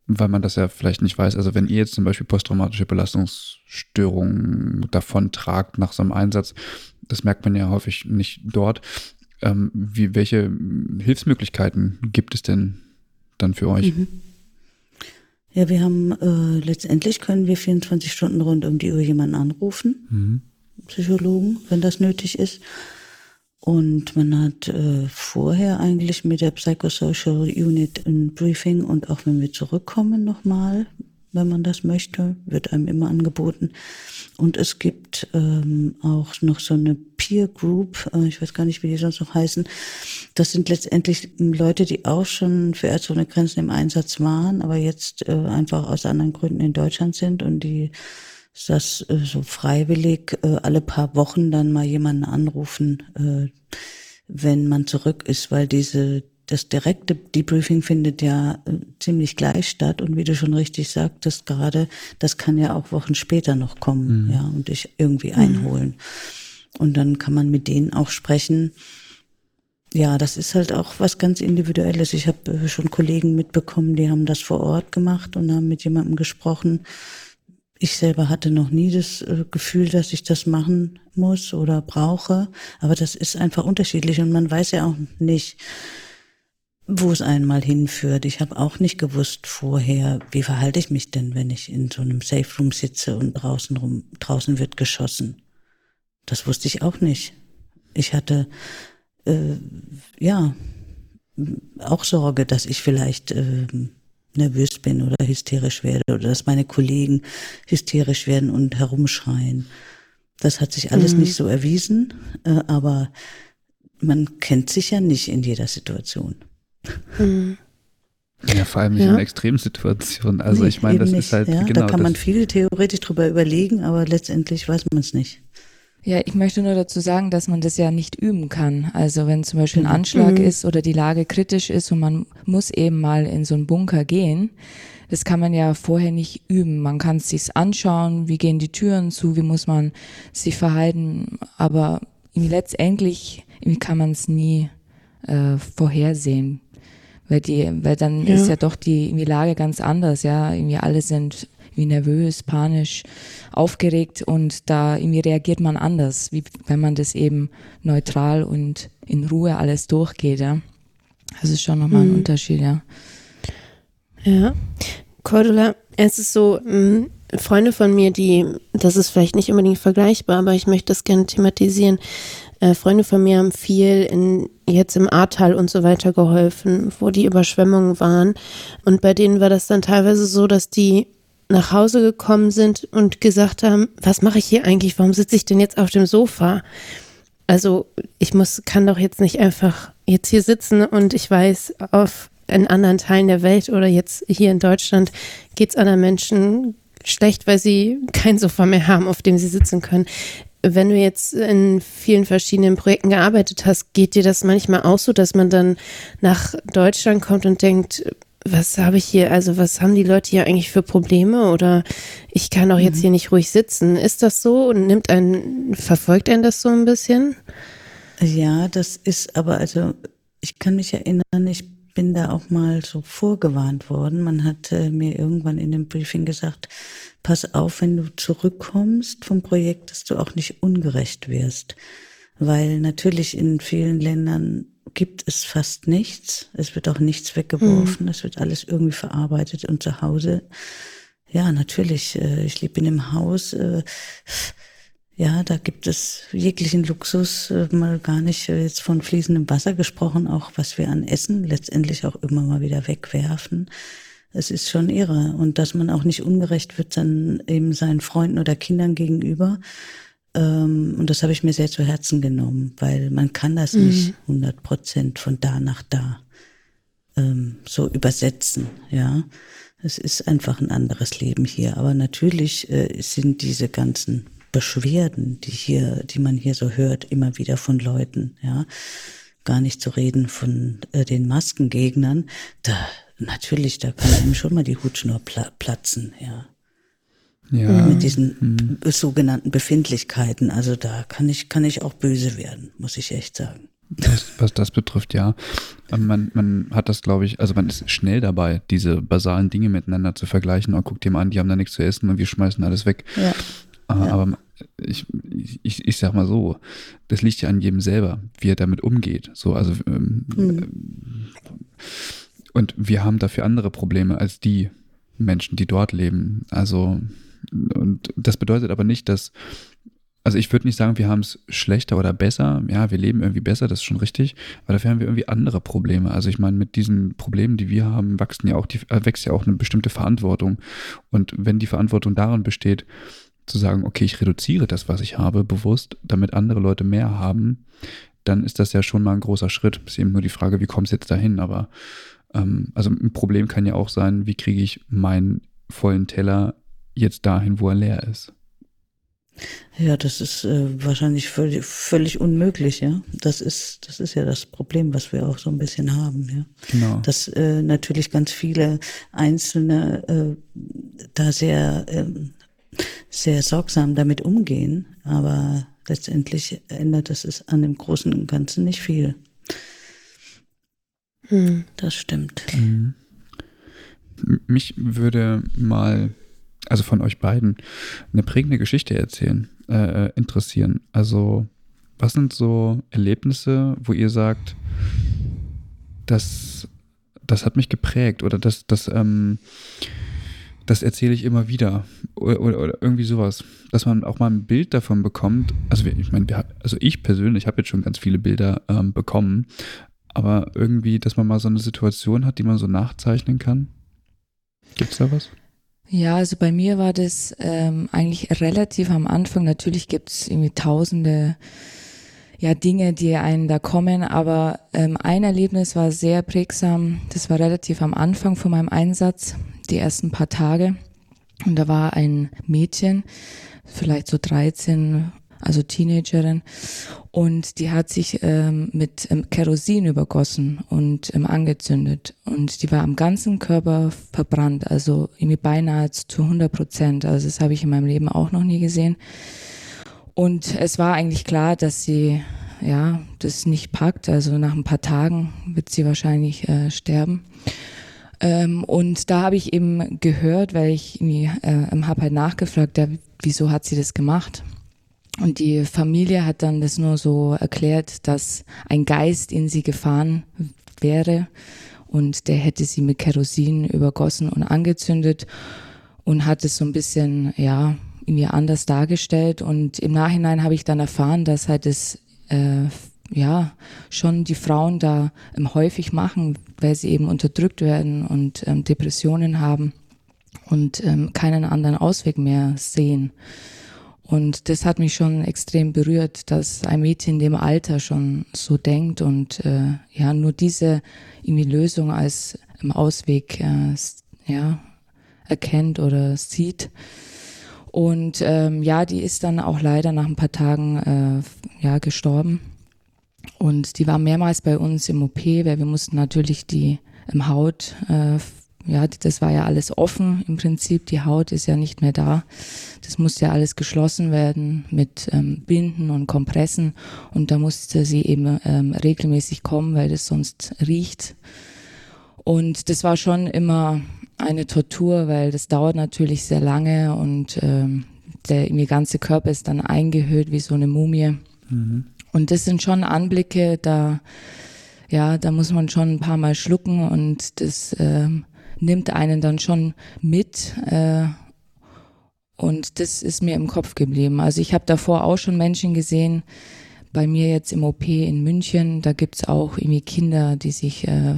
[SPEAKER 1] weil man das ja vielleicht nicht weiß, also wenn ihr jetzt zum Beispiel posttraumatische Belastungsstörungen davon tragt nach so einem Einsatz, das merkt man ja häufig nicht dort. Ähm, wie, welche Hilfsmöglichkeiten gibt es denn dann für euch? Mhm.
[SPEAKER 4] Ja, wir haben äh, letztendlich können wir 24 Stunden rund um die Uhr jemanden anrufen, mhm. Psychologen, wenn das nötig ist. Und man hat äh, vorher eigentlich mit der Psychosocial Unit ein Briefing und auch wenn wir zurückkommen nochmal, wenn man das möchte, wird einem immer angeboten. Und es gibt ähm, auch noch so eine Peer Group, äh, ich weiß gar nicht, wie die sonst noch heißen. Das sind letztendlich Leute, die auch schon für Ärzte ohne Grenzen im Einsatz waren, aber jetzt äh, einfach aus anderen Gründen in Deutschland sind und die dass äh, so freiwillig äh, alle paar Wochen dann mal jemanden anrufen, äh, wenn man zurück ist, weil diese das direkte Debriefing findet ja äh, ziemlich gleich statt und wie du schon richtig sagtest gerade, das kann ja auch Wochen später noch kommen, mhm. ja, und dich irgendwie mhm. einholen. Und dann kann man mit denen auch sprechen. Ja, das ist halt auch was ganz Individuelles. Ich habe äh, schon Kollegen mitbekommen, die haben das vor Ort gemacht und haben mit jemandem gesprochen. Ich selber hatte noch nie das äh, Gefühl, dass ich das machen muss oder brauche, aber das ist einfach unterschiedlich und man weiß ja auch nicht, wo es einmal hinführt. Ich habe auch nicht gewusst vorher, wie verhalte ich mich denn, wenn ich in so einem Safe Room sitze und draußen rum, draußen wird geschossen. Das wusste ich auch nicht. Ich hatte äh, ja auch Sorge, dass ich vielleicht äh, nervös bin oder hysterisch werde oder dass meine Kollegen hysterisch werden und herumschreien. Das hat sich alles mhm. nicht so erwiesen, äh, aber man kennt sich ja nicht in jeder Situation.
[SPEAKER 1] Mhm. Ja, vor allem nicht ja. in Extremsituationen. Also nee, ich meine, das nicht. ist halt
[SPEAKER 4] ja,
[SPEAKER 1] genau.
[SPEAKER 4] Da kann man viel theoretisch drüber überlegen, aber letztendlich weiß man es nicht.
[SPEAKER 3] Ja, ich möchte nur dazu sagen, dass man das ja nicht üben kann. Also wenn zum Beispiel ein mhm. Anschlag mhm. ist oder die Lage kritisch ist und man muss eben mal in so einen Bunker gehen, das kann man ja vorher nicht üben. Man kann es sich anschauen, wie gehen die Türen zu, wie muss man sich verhalten, aber letztendlich kann man es nie äh, vorhersehen. Weil die, weil dann ja. ist ja doch die, irgendwie Lage ganz anders, ja. Irgendwie alle sind wie nervös, panisch, aufgeregt und da irgendwie reagiert man anders, wie wenn man das eben neutral und in Ruhe alles durchgeht, ja. Das ist schon nochmal ein mhm. Unterschied, ja.
[SPEAKER 2] Ja. Cordula, es ist so, mh, hm, Freunde von mir, die, das ist vielleicht nicht unbedingt vergleichbar, aber ich möchte das gerne thematisieren. Äh, Freunde von mir haben viel in, jetzt im Ahrtal und so weiter geholfen, wo die Überschwemmungen waren. Und bei denen war das dann teilweise so, dass die nach Hause gekommen sind und gesagt haben, was mache ich hier eigentlich? Warum sitze ich denn jetzt auf dem Sofa? Also ich muss, kann doch jetzt nicht einfach jetzt hier sitzen und ich weiß, auf in anderen Teilen der Welt oder jetzt hier in Deutschland geht es anderen Menschen schlecht, weil sie kein Sofa mehr haben, auf dem sie sitzen können. Wenn du jetzt in vielen verschiedenen Projekten gearbeitet hast, geht dir das manchmal auch so, dass man dann nach Deutschland kommt und denkt, was habe ich hier, also was haben die Leute hier eigentlich für Probleme oder ich kann auch jetzt mhm. hier nicht ruhig sitzen. Ist das so und nimmt ein, verfolgt einen das so ein bisschen?
[SPEAKER 4] Ja, das ist aber, also ich kann mich erinnern, ich bin da auch mal so vorgewarnt worden. Man hat äh, mir irgendwann in dem Briefing gesagt, pass auf, wenn du zurückkommst vom Projekt, dass du auch nicht ungerecht wirst. Weil natürlich in vielen Ländern gibt es fast nichts. Es wird auch nichts weggeworfen. Mhm. Es wird alles irgendwie verarbeitet und zu Hause. Ja, natürlich. Äh, ich lebe in einem Haus. Äh, ja, da gibt es jeglichen Luxus, äh, mal gar nicht äh, jetzt von fließendem Wasser gesprochen, auch was wir an Essen letztendlich auch immer mal wieder wegwerfen. Es ist schon irre. Und dass man auch nicht ungerecht wird dann eben seinen Freunden oder Kindern gegenüber. Ähm, und das habe ich mir sehr zu Herzen genommen, weil man kann das mhm. nicht 100 Prozent von da nach da ähm, so übersetzen, ja. Es ist einfach ein anderes Leben hier. Aber natürlich äh, sind diese ganzen Beschwerden, die hier, die man hier so hört, immer wieder von Leuten, ja, gar nicht zu reden von äh, den Maskengegnern, da natürlich, da kann einem schon mal die Hutschnur pla platzen, ja. Ja. Mit diesen hm. sogenannten Befindlichkeiten. Also da kann ich, kann ich auch böse werden, muss ich echt sagen.
[SPEAKER 1] Das, was das betrifft, ja. Ähm, man, man hat das, glaube ich, also man ist schnell dabei, diese basalen Dinge miteinander zu vergleichen. Und guckt dir mal an, die haben da nichts zu essen und wir schmeißen alles weg. Ja. Ja. Aber ich, ich, ich sag mal so, das liegt ja an jedem selber, wie er damit umgeht. So, also ähm, mhm. und wir haben dafür andere Probleme als die Menschen, die dort leben. Also, und das bedeutet aber nicht, dass, also ich würde nicht sagen, wir haben es schlechter oder besser. Ja, wir leben irgendwie besser, das ist schon richtig. Aber dafür haben wir irgendwie andere Probleme. Also ich meine, mit diesen Problemen, die wir haben, wachsen ja auch die, äh, wächst ja auch eine bestimmte Verantwortung. Und wenn die Verantwortung darin besteht, zu sagen, okay, ich reduziere das, was ich habe, bewusst, damit andere Leute mehr haben, dann ist das ja schon mal ein großer Schritt. Ist eben nur die Frage, wie kommst du jetzt dahin? Aber ähm, also ein Problem kann ja auch sein, wie kriege ich meinen vollen Teller jetzt dahin, wo er leer ist.
[SPEAKER 4] Ja, das ist äh, wahrscheinlich völlig, völlig unmöglich, ja. Das ist, das ist ja das Problem, was wir auch so ein bisschen haben, ja.
[SPEAKER 1] Genau.
[SPEAKER 4] Dass äh, natürlich ganz viele Einzelne äh, da sehr, äh, sehr sorgsam damit umgehen, aber letztendlich ändert es an dem Großen und Ganzen nicht viel. Hm. Das stimmt. Mhm.
[SPEAKER 1] Mich würde mal also von euch beiden, eine prägende Geschichte erzählen, äh, äh, interessieren. Also, was sind so Erlebnisse, wo ihr sagt, das, das hat mich geprägt oder das, das, ähm, das erzähle ich immer wieder oder, oder, oder, irgendwie sowas, dass man auch mal ein Bild davon bekommt. Also ich meine, also ich persönlich habe jetzt schon ganz viele Bilder ähm, bekommen, aber irgendwie, dass man mal so eine Situation hat, die man so nachzeichnen kann. Gibt es da was?
[SPEAKER 3] Ja, also bei mir war das ähm, eigentlich relativ am Anfang. Natürlich gibt's irgendwie tausende ja, Dinge, die einen da kommen, aber ähm, ein Erlebnis war sehr prägsam. Das war relativ am Anfang von meinem Einsatz, die ersten paar Tage. Und da war ein Mädchen, vielleicht so 13, also Teenagerin, und die hat sich ähm, mit ähm, Kerosin übergossen und ähm, angezündet. Und die war am ganzen Körper verbrannt, also irgendwie beinahe zu 100 Prozent. Also das habe ich in meinem Leben auch noch nie gesehen. Und es war eigentlich klar, dass sie ja das nicht packt. Also nach ein paar Tagen wird sie wahrscheinlich äh, sterben. Ähm, und da habe ich eben gehört, weil ich äh, habe halt nachgefragt, ja, wieso hat sie das gemacht? Und die Familie hat dann das nur so erklärt, dass ein Geist in sie gefahren wäre und der hätte sie mit Kerosin übergossen und angezündet und hat es so ein bisschen, ja, irgendwie anders dargestellt. Und im Nachhinein habe ich dann erfahren, dass halt es, äh, ja, schon die Frauen da ähm, häufig machen, weil sie eben unterdrückt werden und ähm, Depressionen haben und ähm, keinen anderen Ausweg mehr sehen. Und das hat mich schon extrem berührt, dass ein Mädchen in dem Alter schon so denkt und äh, ja nur diese irgendwie Lösung als im Ausweg äh, ja erkennt oder sieht. Und ähm, ja, die ist dann auch leider nach ein paar Tagen äh, ja gestorben. Und die war mehrmals bei uns im OP, weil wir mussten natürlich die im Haut äh, ja, das war ja alles offen im Prinzip. Die Haut ist ja nicht mehr da. Das musste ja alles geschlossen werden mit ähm, Binden und Kompressen. Und da musste sie eben ähm, regelmäßig kommen, weil das sonst riecht. Und das war schon immer eine Tortur, weil das dauert natürlich sehr lange und ähm, der der ganze Körper ist dann eingehüllt wie so eine Mumie. Mhm. Und das sind schon Anblicke, da ja, da muss man schon ein paar Mal schlucken und das ähm, nimmt einen dann schon mit. Äh, und das ist mir im Kopf geblieben. Also ich habe davor auch schon Menschen gesehen, bei mir jetzt im OP in München, da gibt's auch irgendwie Kinder, die sich äh,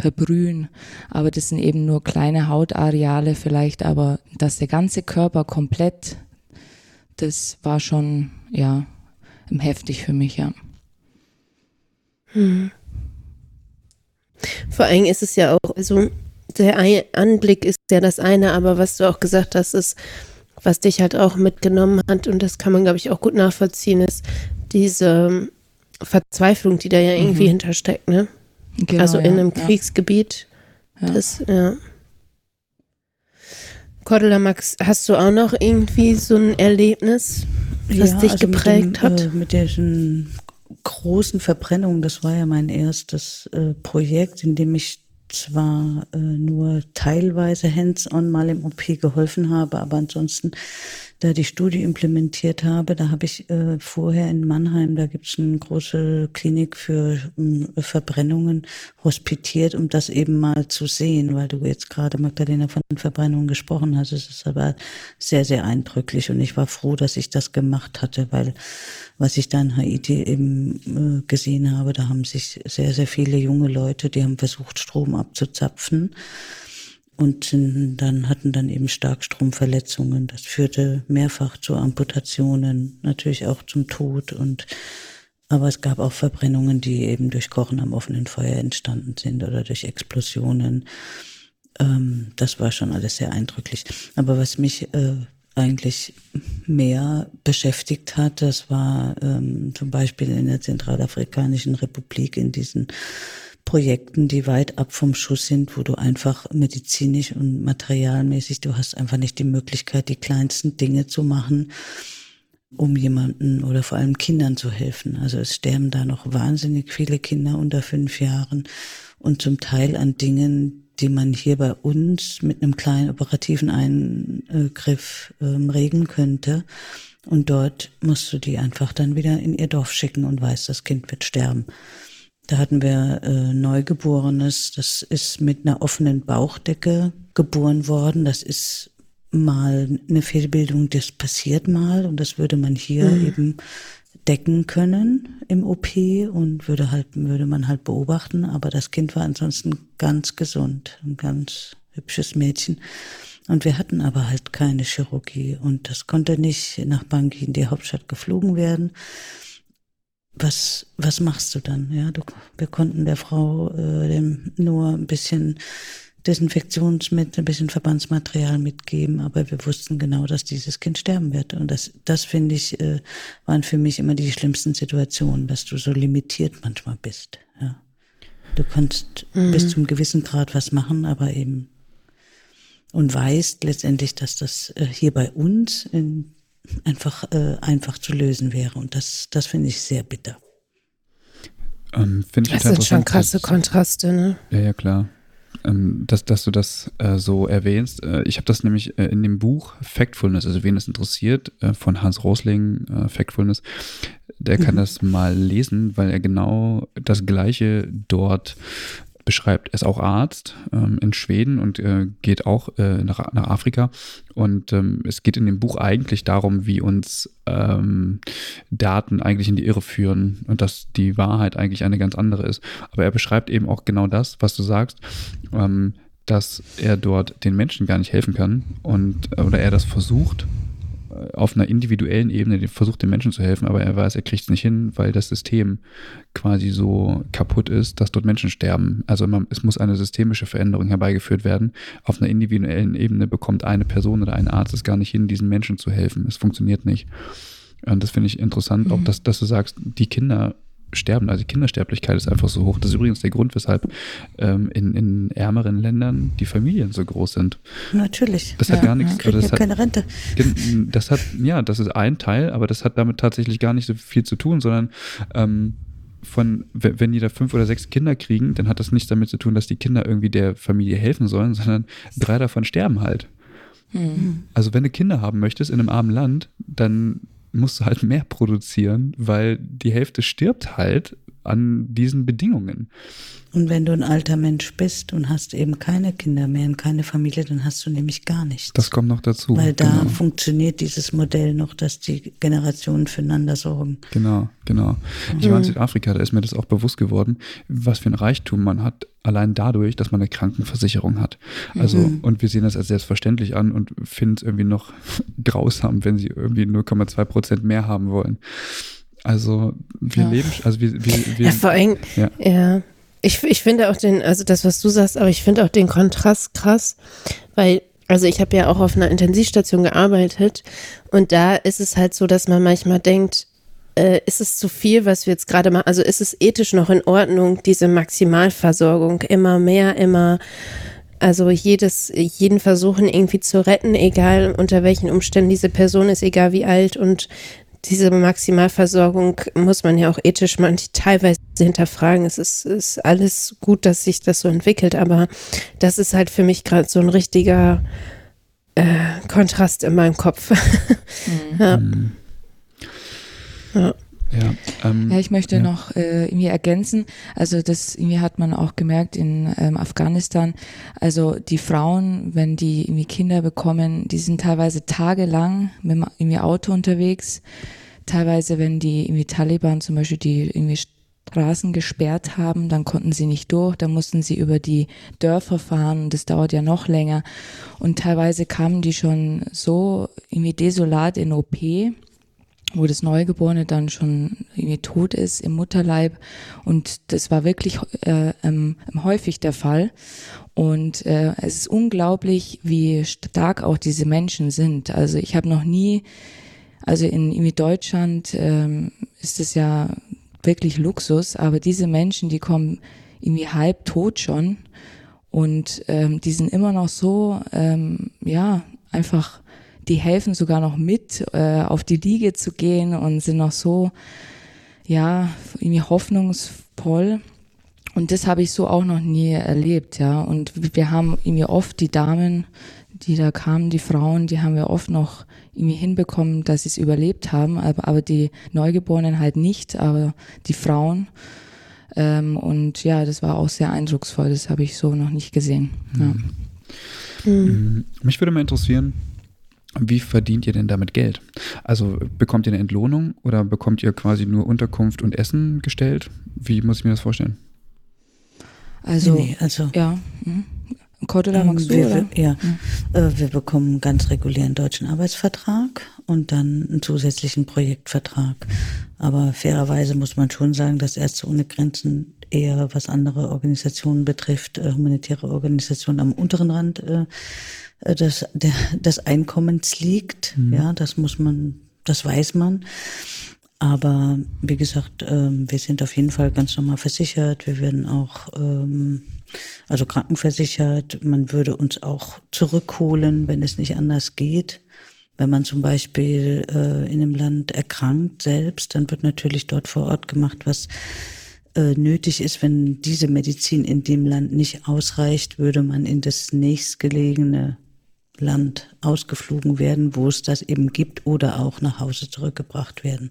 [SPEAKER 3] verbrühen, aber das sind eben nur kleine Hautareale vielleicht, aber dass der ganze Körper komplett, das war schon, ja, heftig für mich, ja.
[SPEAKER 2] Hm. Vor allem ist es ja auch, also der Anblick ist ja das eine, aber was du auch gesagt hast, ist, was dich halt auch mitgenommen hat, und das kann man, glaube ich, auch gut nachvollziehen, ist diese Verzweiflung, die da ja irgendwie mhm. hintersteckt, ne? Genau, also in einem ja, Kriegsgebiet. Ja. Das, ja. Cordula Max, hast du auch noch irgendwie so ein Erlebnis, was ja, dich also geprägt
[SPEAKER 4] mit dem,
[SPEAKER 2] hat?
[SPEAKER 4] Äh, mit diesen großen Verbrennungen, das war ja mein erstes äh, Projekt, in dem ich zwar äh, nur teilweise hands-on mal im OP geholfen habe, aber ansonsten da die Studie implementiert habe, da habe ich äh, vorher in Mannheim, da gibt es eine große Klinik für äh, Verbrennungen, hospitiert, um das eben mal zu sehen, weil du jetzt gerade, Magdalena, von Verbrennungen gesprochen hast. Es ist aber sehr, sehr eindrücklich und ich war froh, dass ich das gemacht hatte, weil was ich da in Haiti eben äh, gesehen habe, da haben sich sehr, sehr viele junge Leute, die haben versucht, Strom abzuzapfen und dann hatten dann eben Starkstromverletzungen. Das führte mehrfach zu Amputationen, natürlich auch zum Tod und aber es gab auch Verbrennungen, die eben durch Kochen am offenen Feuer entstanden sind oder durch Explosionen. Ähm, das war schon alles sehr eindrücklich. Aber was mich äh, eigentlich mehr beschäftigt hat. Das war ähm, zum Beispiel in der Zentralafrikanischen Republik in diesen Projekten, die weit ab vom Schuss sind, wo du einfach medizinisch und materialmäßig, du hast einfach nicht die Möglichkeit, die kleinsten Dinge zu machen, um jemanden oder vor allem Kindern zu helfen. Also es sterben da noch wahnsinnig viele Kinder unter fünf Jahren und zum Teil an Dingen, die man hier bei uns mit einem kleinen operativen Eingriff ähm, regeln könnte. Und dort musst du die einfach dann wieder in ihr Dorf schicken und weißt, das Kind wird sterben. Da hatten wir äh, Neugeborenes, das ist mit einer offenen Bauchdecke geboren worden. Das ist mal eine Fehlbildung, das passiert mal und das würde man hier mhm. eben decken können im OP und würde halt, würde man halt beobachten. Aber das Kind war ansonsten ganz gesund, ein ganz hübsches Mädchen. Und wir hatten aber halt keine Chirurgie und das konnte nicht nach Bangui in die Hauptstadt geflogen werden. Was, was machst du dann? Ja, du, wir konnten der Frau äh, dem nur ein bisschen Desinfektionsmittel, ein bisschen Verbandsmaterial mitgeben, aber wir wussten genau, dass dieses Kind sterben wird. Und das, das finde ich, äh, waren für mich immer die schlimmsten Situationen, dass du so limitiert manchmal bist. Ja. Du kannst mhm. bis zum gewissen Grad was machen, aber eben und weißt letztendlich, dass das äh, hier bei uns in, einfach äh, einfach zu lösen wäre. Und das, das finde ich sehr bitter.
[SPEAKER 2] Ähm, das sind schon krasse Kontraste, ne?
[SPEAKER 1] Ja, ja, klar ähm, dass, dass du das äh, so erwähnst. Äh, ich habe das nämlich äh, in dem Buch Factfulness, also wen es interessiert, äh, von Hans Rosling, äh, Factfulness, der kann mhm. das mal lesen, weil er genau das Gleiche dort beschreibt. Er ist auch Arzt ähm, in Schweden und äh, geht auch äh, nach, nach Afrika. Und ähm, es geht in dem Buch eigentlich darum, wie uns ähm, Daten eigentlich in die Irre führen und dass die Wahrheit eigentlich eine ganz andere ist. Aber er beschreibt eben auch genau das, was du sagst. Ähm, dass er dort den Menschen gar nicht helfen kann und oder er das versucht auf einer individuellen Ebene versucht, den Menschen zu helfen, aber er weiß, er kriegt es nicht hin, weil das System quasi so kaputt ist, dass dort Menschen sterben. Also man, es muss eine systemische Veränderung herbeigeführt werden. Auf einer individuellen Ebene bekommt eine Person oder ein Arzt es gar nicht hin, diesen Menschen zu helfen. Es funktioniert nicht. Und das finde ich interessant, mhm. auch dass, dass du sagst, die Kinder sterben. Also die Kindersterblichkeit ist einfach so hoch. Das ist übrigens der Grund, weshalb ähm, in, in ärmeren Ländern die Familien so groß sind.
[SPEAKER 4] Natürlich.
[SPEAKER 1] Das ja, hat gar nichts.
[SPEAKER 4] Ja, das hat, keine Rente.
[SPEAKER 1] Das hat, ja, das ist ein Teil, aber das hat damit tatsächlich gar nicht so viel zu tun, sondern ähm, von, wenn die da fünf oder sechs Kinder kriegen, dann hat das nichts damit zu tun, dass die Kinder irgendwie der Familie helfen sollen, sondern drei davon sterben halt. Mhm. Also wenn du Kinder haben möchtest in einem armen Land, dann musst du halt mehr produzieren, weil die Hälfte stirbt halt an diesen Bedingungen.
[SPEAKER 4] Und wenn du ein alter Mensch bist und hast eben keine Kinder mehr und keine Familie, dann hast du nämlich gar nichts.
[SPEAKER 1] Das kommt noch dazu.
[SPEAKER 4] Weil da genau. funktioniert dieses Modell noch, dass die Generationen füreinander sorgen.
[SPEAKER 1] Genau, genau. Ich war in mhm. Südafrika, da ist mir das auch bewusst geworden, was für ein Reichtum man hat, allein dadurch, dass man eine Krankenversicherung hat. Also, mhm. und wir sehen das als selbstverständlich an und finden es irgendwie noch (laughs) grausam, wenn sie irgendwie 0,2 Prozent mehr haben wollen. Also wir ja. leben, also wir, wir, wir
[SPEAKER 2] ja, vor allem, ja. ja. Ich, ich finde auch den, also das, was du sagst, aber ich finde auch den Kontrast krass, weil, also ich habe ja auch auf einer Intensivstation gearbeitet und da ist es halt so, dass man manchmal denkt, äh, ist es zu viel, was wir jetzt gerade machen? Also ist es ethisch noch in Ordnung, diese Maximalversorgung immer mehr, immer also jedes, jeden versuchen irgendwie zu retten, egal unter welchen Umständen diese Person ist, egal wie alt und diese Maximalversorgung muss man ja auch ethisch man teilweise hinterfragen. Es ist, ist alles gut, dass sich das so entwickelt, aber das ist halt für mich gerade so ein richtiger äh, Kontrast in meinem Kopf. (laughs) Mhm. ja. Mhm.
[SPEAKER 3] ja. Ja, ähm, ja, ich möchte ja. noch äh, irgendwie ergänzen, also das irgendwie hat man auch gemerkt in ähm, Afghanistan, also die Frauen, wenn die irgendwie Kinder bekommen, die sind teilweise tagelang mit dem irgendwie Auto unterwegs, teilweise wenn die irgendwie Taliban zum Beispiel die irgendwie Straßen gesperrt haben, dann konnten sie nicht durch, dann mussten sie über die Dörfer fahren und das dauert ja noch länger. Und teilweise kamen die schon so irgendwie desolat in OP, wo das Neugeborene dann schon irgendwie tot ist im Mutterleib. Und das war wirklich äh, ähm, häufig der Fall. Und äh, es ist unglaublich, wie stark auch diese Menschen sind. Also ich habe noch nie, also in, in Deutschland ähm, ist es ja wirklich Luxus, aber diese Menschen, die kommen irgendwie halb tot schon und ähm, die sind immer noch so, ähm, ja, einfach, die helfen sogar noch mit, äh, auf die Liege zu gehen und sind noch so, ja, irgendwie hoffnungsvoll. Und das habe ich so auch noch nie erlebt, ja. Und wir haben irgendwie oft die Damen, die da kamen, die Frauen, die haben wir oft noch irgendwie hinbekommen, dass sie es überlebt haben, aber, aber die Neugeborenen halt nicht, aber die Frauen. Ähm, und ja, das war auch sehr eindrucksvoll, das habe ich so noch nicht gesehen. Ja.
[SPEAKER 1] Mhm. Mich würde mal interessieren, wie verdient ihr denn damit Geld? Also bekommt ihr eine Entlohnung oder bekommt ihr quasi nur Unterkunft und Essen gestellt? Wie muss ich mir das vorstellen?
[SPEAKER 3] Also, nee, nee, also ja. Hm. Cordula, magst du,
[SPEAKER 4] wir, oder? Ja, mhm. wir bekommen ganz regulären deutschen Arbeitsvertrag und dann einen zusätzlichen Projektvertrag. Aber fairerweise muss man schon sagen, dass Ärzte ohne Grenzen eher was andere Organisationen betrifft, äh, humanitäre Organisationen am unteren Rand äh des, der, des Einkommens liegt. Mhm. Ja, das muss man, das weiß man. Aber wie gesagt, ähm, wir sind auf jeden Fall ganz normal versichert. Wir werden auch ähm, also krankenversichert. Man würde uns auch zurückholen, wenn es nicht anders geht. Wenn man zum Beispiel äh, in einem Land erkrankt selbst, dann wird natürlich dort vor Ort gemacht, was äh, nötig ist. Wenn diese Medizin in dem Land nicht ausreicht, würde man in das nächstgelegene Land ausgeflogen werden, wo es das eben gibt, oder auch nach Hause zurückgebracht werden.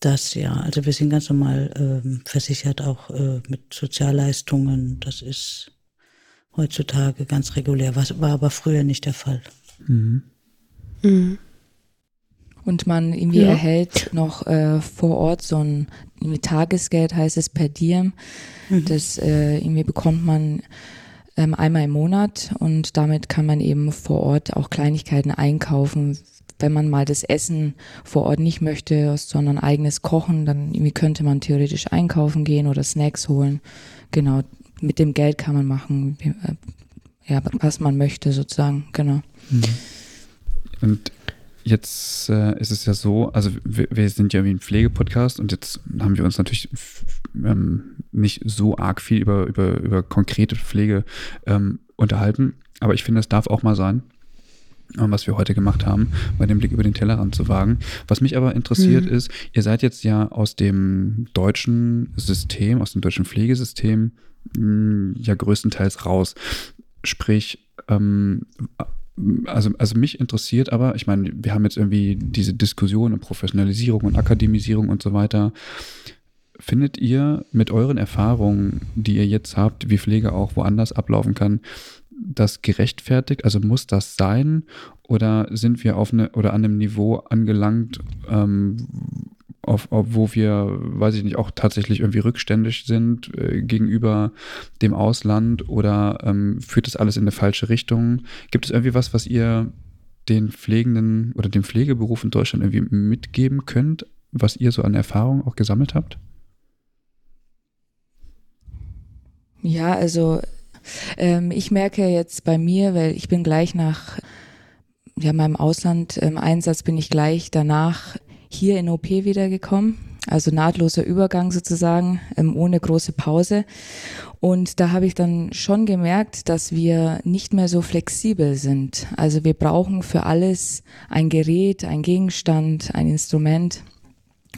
[SPEAKER 4] Das ja, also wir sind ganz normal ähm, versichert, auch äh, mit Sozialleistungen. Das ist heutzutage ganz regulär, was war aber früher nicht der Fall. Mhm.
[SPEAKER 3] Mhm. Und man irgendwie ja. erhält noch äh, vor Ort so ein Tagesgeld, heißt es per Diem. Mhm. Das äh, irgendwie bekommt man ähm, einmal im Monat und damit kann man eben vor Ort auch Kleinigkeiten einkaufen wenn man mal das Essen vor Ort nicht möchte, sondern eigenes Kochen, dann könnte man theoretisch einkaufen gehen oder Snacks holen. Genau, mit dem Geld kann man machen, äh, ja, was man möchte sozusagen, genau. Mhm.
[SPEAKER 1] Und jetzt äh, ist es ja so, also wir, wir, sind ja wie ein Pflegepodcast und jetzt haben wir uns natürlich ähm, nicht so arg viel über, über, über konkrete Pflege ähm, unterhalten, aber ich finde, es darf auch mal sein, was wir heute gemacht haben, bei dem Blick über den Tellerrand zu wagen. Was mich aber interessiert mhm. ist, ihr seid jetzt ja aus dem deutschen System, aus dem deutschen Pflegesystem mh, hm, ja größtenteils raus. Sprich, ähm, also, also mich interessiert aber, ich meine, wir haben jetzt irgendwie diese Diskussion und Professionalisierung und Akademisierung und so weiter. Findet ihr mit euren Erfahrungen, die ihr jetzt habt, wie Pflege auch woanders ablaufen kann, das gerechtfertigt? Also muss das sein? Oder sind wir auf eine oder an einem Niveau angelangt, ähm, auf, auf, wo wir, weiß ich nicht, auch tatsächlich irgendwie rückständig sind äh, gegenüber dem Ausland oder ähm, führt das alles in eine falsche Richtung? Gibt es irgendwie was, was ihr den Pflegenden oder dem Pflegeberuf in Deutschland irgendwie mitgeben könnt, was ihr so an Erfahrung auch gesammelt habt?
[SPEAKER 3] Ja, also ähm, ich merke jetzt bei mir, weil ich bin gleich nach ja, meinem Ausland-Einsatz ähm, bin ich gleich danach hier in OP wiedergekommen. Also nahtloser Übergang sozusagen, ähm, ohne große Pause. Und da habe ich dann schon gemerkt, dass wir nicht mehr so flexibel sind. Also wir brauchen für alles ein Gerät, ein Gegenstand, ein Instrument.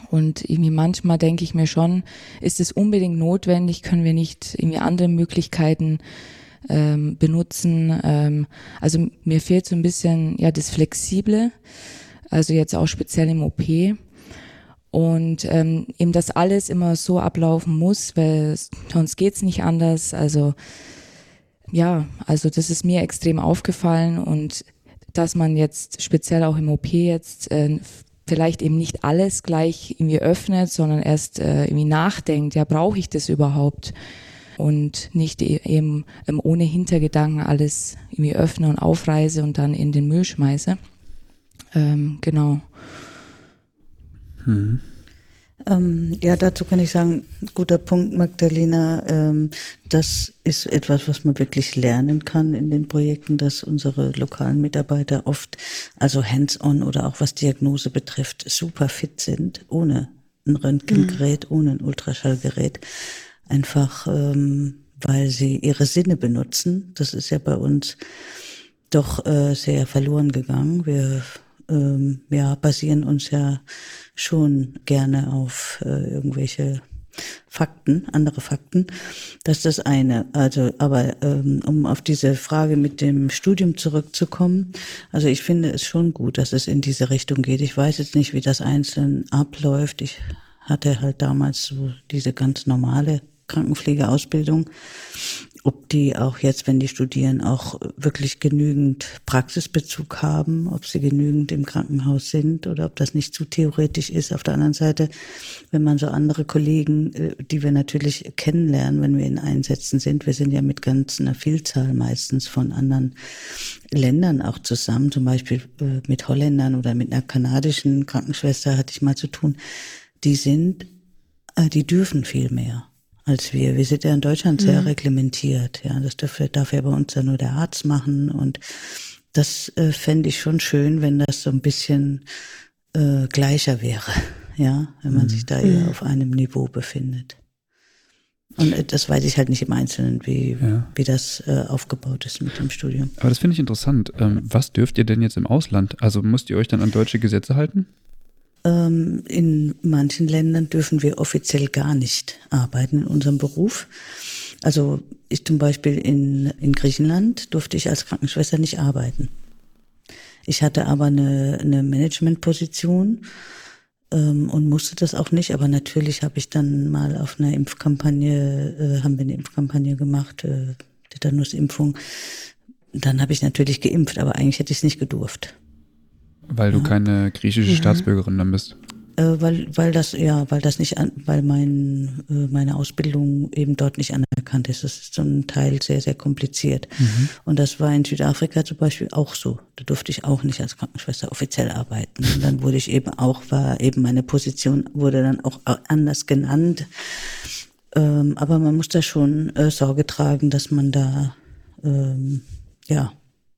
[SPEAKER 3] Und irgendwie manchmal denke ich mir schon, ist es unbedingt notwendig, können wir nicht irgendwie andere Möglichkeiten ähm, benutzen. Ähm, also mir fehlt so ein bisschen ja das Flexible, also jetzt auch speziell im OP. Und ähm, eben das alles immer so ablaufen muss, weil sonst geht's nicht anders. Also ja, also das ist mir extrem aufgefallen und dass man jetzt speziell auch im OP jetzt äh, vielleicht eben nicht alles gleich irgendwie öffnet, sondern erst äh, irgendwie nachdenkt, ja, brauche ich das überhaupt? Und nicht e-, eben ähm, ohne Hintergedanken alles irgendwie öffne und aufreise und dann in den Müll schmeiße. Ähm, genau.
[SPEAKER 4] Hm. Ähm, ja, dazu kann ich sagen, guter Punkt, Magdalena. Ähm, das ist etwas, was man wirklich lernen kann in den Projekten, dass unsere lokalen Mitarbeiter oft, also hands-on oder auch was Diagnose betrifft, super fit sind, ohne ein Röntgengerät, mhm. ohne ein Ultraschallgerät. Einfach, ähm, weil sie ihre Sinne benutzen. Das ist ja bei uns doch äh, sehr verloren gegangen. Wir ähm, ja, basieren uns ja schon gerne auf äh, irgendwelche Fakten, andere Fakten. Das ist das eine. Also, aber ähm, um auf diese Frage mit dem Studium zurückzukommen, also ich finde es schon gut, dass es in diese Richtung geht. Ich weiß jetzt nicht, wie das einzeln abläuft. Ich hatte halt damals so diese ganz normale Krankenpflegeausbildung ob die auch jetzt, wenn die studieren, auch wirklich genügend Praxisbezug haben, ob sie genügend im Krankenhaus sind oder ob das nicht zu theoretisch ist. Auf der anderen Seite, wenn man so andere Kollegen, äh, die wir natürlich kennenlernen, wenn wir in Einsätzen sind, wir sind ja mit ganz einer Vielzahl meistens von anderen Ländern auch zusammen, zum Beispiel äh, mit Holländern oder mit einer kanadischen Krankenschwester hatte ich mal zu tun, die sind, äh, die dürfen viel mehr als wir. Wir sind ja in Deutschland sehr mhm. reglementiert. Ja, das darf, darf ja bei uns ja nur der Arzt machen. Und das äh, fände ich schon schön, wenn das so ein bisschen äh, gleicher wäre. Ja, wenn man mhm. sich da eher mhm. auf einem Niveau befindet. Und äh, das weiß ich halt nicht im Einzelnen, wie, ja. wie das äh, aufgebaut ist mit dem Studium.
[SPEAKER 1] Aber das finde ich interessant. Ähm, was dürft ihr denn jetzt im Ausland? Also müsst ihr euch dann an deutsche Gesetze halten?
[SPEAKER 4] Ähm, in manchen Ländern dürfen wir offiziell gar nicht arbeiten in unserem Beruf. Also ich zum Beispiel in, in Griechenland durfte ich als Krankenschwester nicht arbeiten. Ich hatte aber eine, eine Managementposition ähm, und musste das auch nicht. Aber natürlich habe ich dann mal auf einer Impfkampagne, äh, haben wir eine Impfkampagne gemacht, äh, Tetanusimpfung. Dann habe ich natürlich geimpft, aber eigentlich hätte ich es nicht gedurft.
[SPEAKER 1] Weil du ja. keine griechische ja. Staatsbürgerin dann bist.
[SPEAKER 4] Äh, weil, weil das, ja, weil das nicht an, weil mein, äh, meine Ausbildung eben dort nicht anerkannt ist. Das ist zum Teil sehr, sehr kompliziert. Mhm. Und das war in Südafrika zum Beispiel auch so. Da durfte ich auch nicht als Krankenschwester offiziell arbeiten. Und dann wurde ich eben auch, war eben meine Position wurde dann auch anders genannt. Ähm, aber man muss da schon äh, Sorge tragen, dass man da, ähm, ja,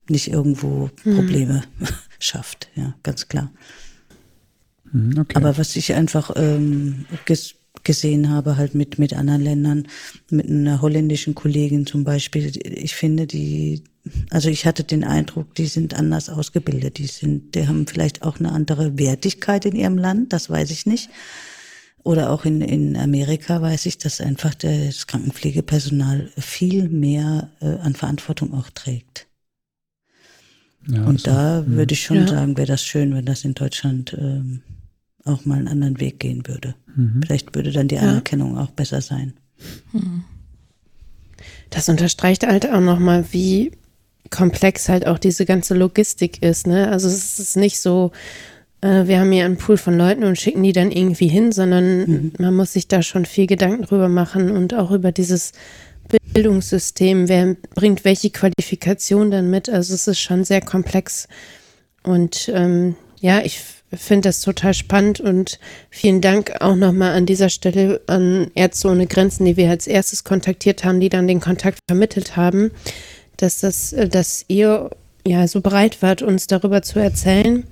[SPEAKER 4] nicht irgendwo mhm. Probleme mhm. (laughs) schafft, ja, ganz klar. Mhm, okay. Aber was ich einfach ähm, ges gesehen habe, halt mit, mit anderen Ländern, mit einer holländischen Kollegin zum Beispiel, ich finde die, also ich hatte den Eindruck, die sind anders ausgebildet, die sind, die haben vielleicht auch eine andere Wertigkeit in ihrem Land, das weiß ich nicht. Oder auch in, in Amerika weiß ich, dass einfach das Krankenpflegepersonal viel mehr äh, an Verantwortung auch trägt. Ja, und da mhm. würde ich schon ja. sagen, wäre das schön, wenn das in Deutschland ähm, auch mal einen anderen Weg gehen würde. Mhm. Vielleicht würde dann die Anerkennung ja. auch besser sein.
[SPEAKER 2] Mhm. Das unterstreicht halt auch nochmal, wie komplex halt auch diese ganze Logistik ist. Ne? Also es ist nicht so, äh, wir haben hier einen Pool von Leuten und schicken die dann irgendwie hin, sondern mhm. man muss sich da schon viel Gedanken drüber machen und auch über dieses Bildungssystem, wer bringt welche Qualifikation dann mit. Also es ist schon sehr komplex. Und ähm, ja, ich finde das total spannend und vielen Dank auch nochmal an dieser Stelle an Ärzte ohne Grenzen, die wir als erstes kontaktiert haben, die dann den Kontakt vermittelt haben, dass das, äh, dass ihr ja so bereit wart, uns darüber zu erzählen.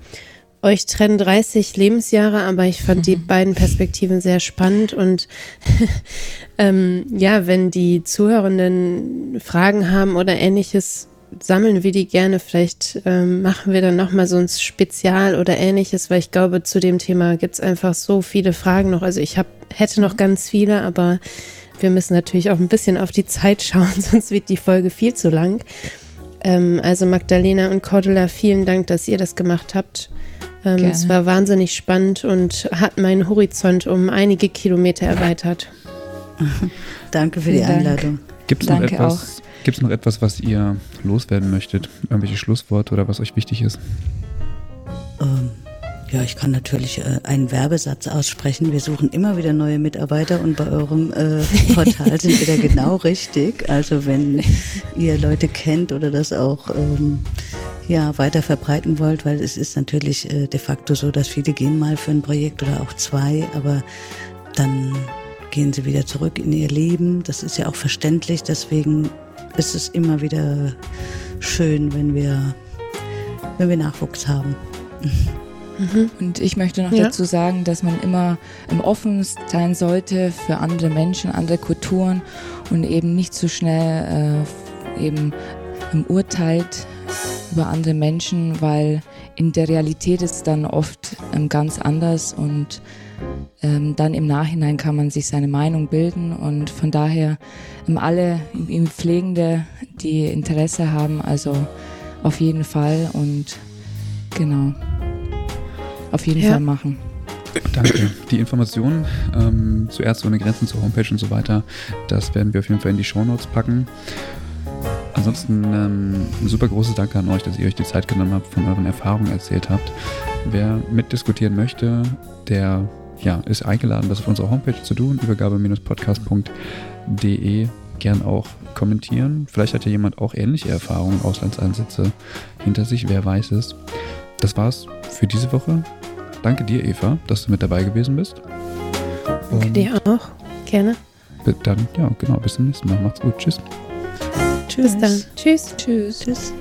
[SPEAKER 2] Euch trennen 30 Lebensjahre, aber ich fand die beiden Perspektiven sehr spannend und (laughs) ähm, ja, wenn die Zuhörenden Fragen haben oder ähnliches, sammeln wir die gerne. Vielleicht ähm, machen wir dann nochmal so ein Spezial oder ähnliches, weil ich glaube, zu dem Thema gibt es einfach so viele Fragen noch. Also ich hab, hätte noch ganz viele, aber wir müssen natürlich auch ein bisschen auf die Zeit schauen, (laughs) sonst wird die Folge viel zu lang. Ähm, also Magdalena und Cordula, vielen Dank, dass ihr das gemacht habt. Ähm, es war wahnsinnig spannend und hat meinen Horizont um einige Kilometer erweitert. (laughs)
[SPEAKER 4] Danke für die Einladung.
[SPEAKER 1] Gibt es noch, etwas, noch etwas, was ihr loswerden möchtet? Irgendwelche Schlussworte oder was euch wichtig ist?
[SPEAKER 4] Ähm, ja, ich kann natürlich äh, einen Werbesatz aussprechen. Wir suchen immer wieder neue Mitarbeiter und bei eurem äh, (laughs) Portal sind wir da genau richtig. Also wenn ihr Leute kennt oder das auch ähm, ja, weiter verbreiten wollt, weil es ist natürlich äh, de facto so, dass viele gehen mal für ein Projekt oder auch zwei, aber dann gehen sie wieder zurück in ihr Leben. Das ist ja auch verständlich, deswegen ist es immer wieder schön, wenn wir, wenn wir Nachwuchs haben. (laughs)
[SPEAKER 3] Mhm. Und ich möchte noch ja. dazu sagen, dass man immer im Offen sein sollte für andere Menschen, andere Kulturen und eben nicht so schnell äh, eben urteilt über andere Menschen, weil in der Realität ist es dann oft ähm, ganz anders und ähm, dann im Nachhinein kann man sich seine Meinung bilden und von daher ähm, alle im Pflegende, die Interesse haben, also auf jeden Fall und genau, auf jeden ja. Fall machen.
[SPEAKER 1] Danke. Die Informationen ähm, zu Ärzte ohne Grenzen, zur Homepage und so weiter, das werden wir auf jeden Fall in die Shownotes packen. Ansonsten ähm, ein super großes Danke an euch, dass ihr euch die Zeit genommen habt, von euren Erfahrungen erzählt habt. Wer mitdiskutieren möchte, der ja, ist eingeladen, das auf unserer Homepage zu tun, übergabe-podcast.de. Gern auch kommentieren. Vielleicht hat ja jemand auch ähnliche Erfahrungen, Auslandseinsätze hinter sich, wer weiß es. Das war's für diese Woche. Danke dir, Eva, dass du mit dabei gewesen bist.
[SPEAKER 2] Danke dir auch. Gerne.
[SPEAKER 1] Dann, ja, genau, bis zum nächsten Mal. Macht's gut. Tschüss.
[SPEAKER 2] Tschüss. Bis dann.
[SPEAKER 3] Tschüss. Tschüss. Tschüss.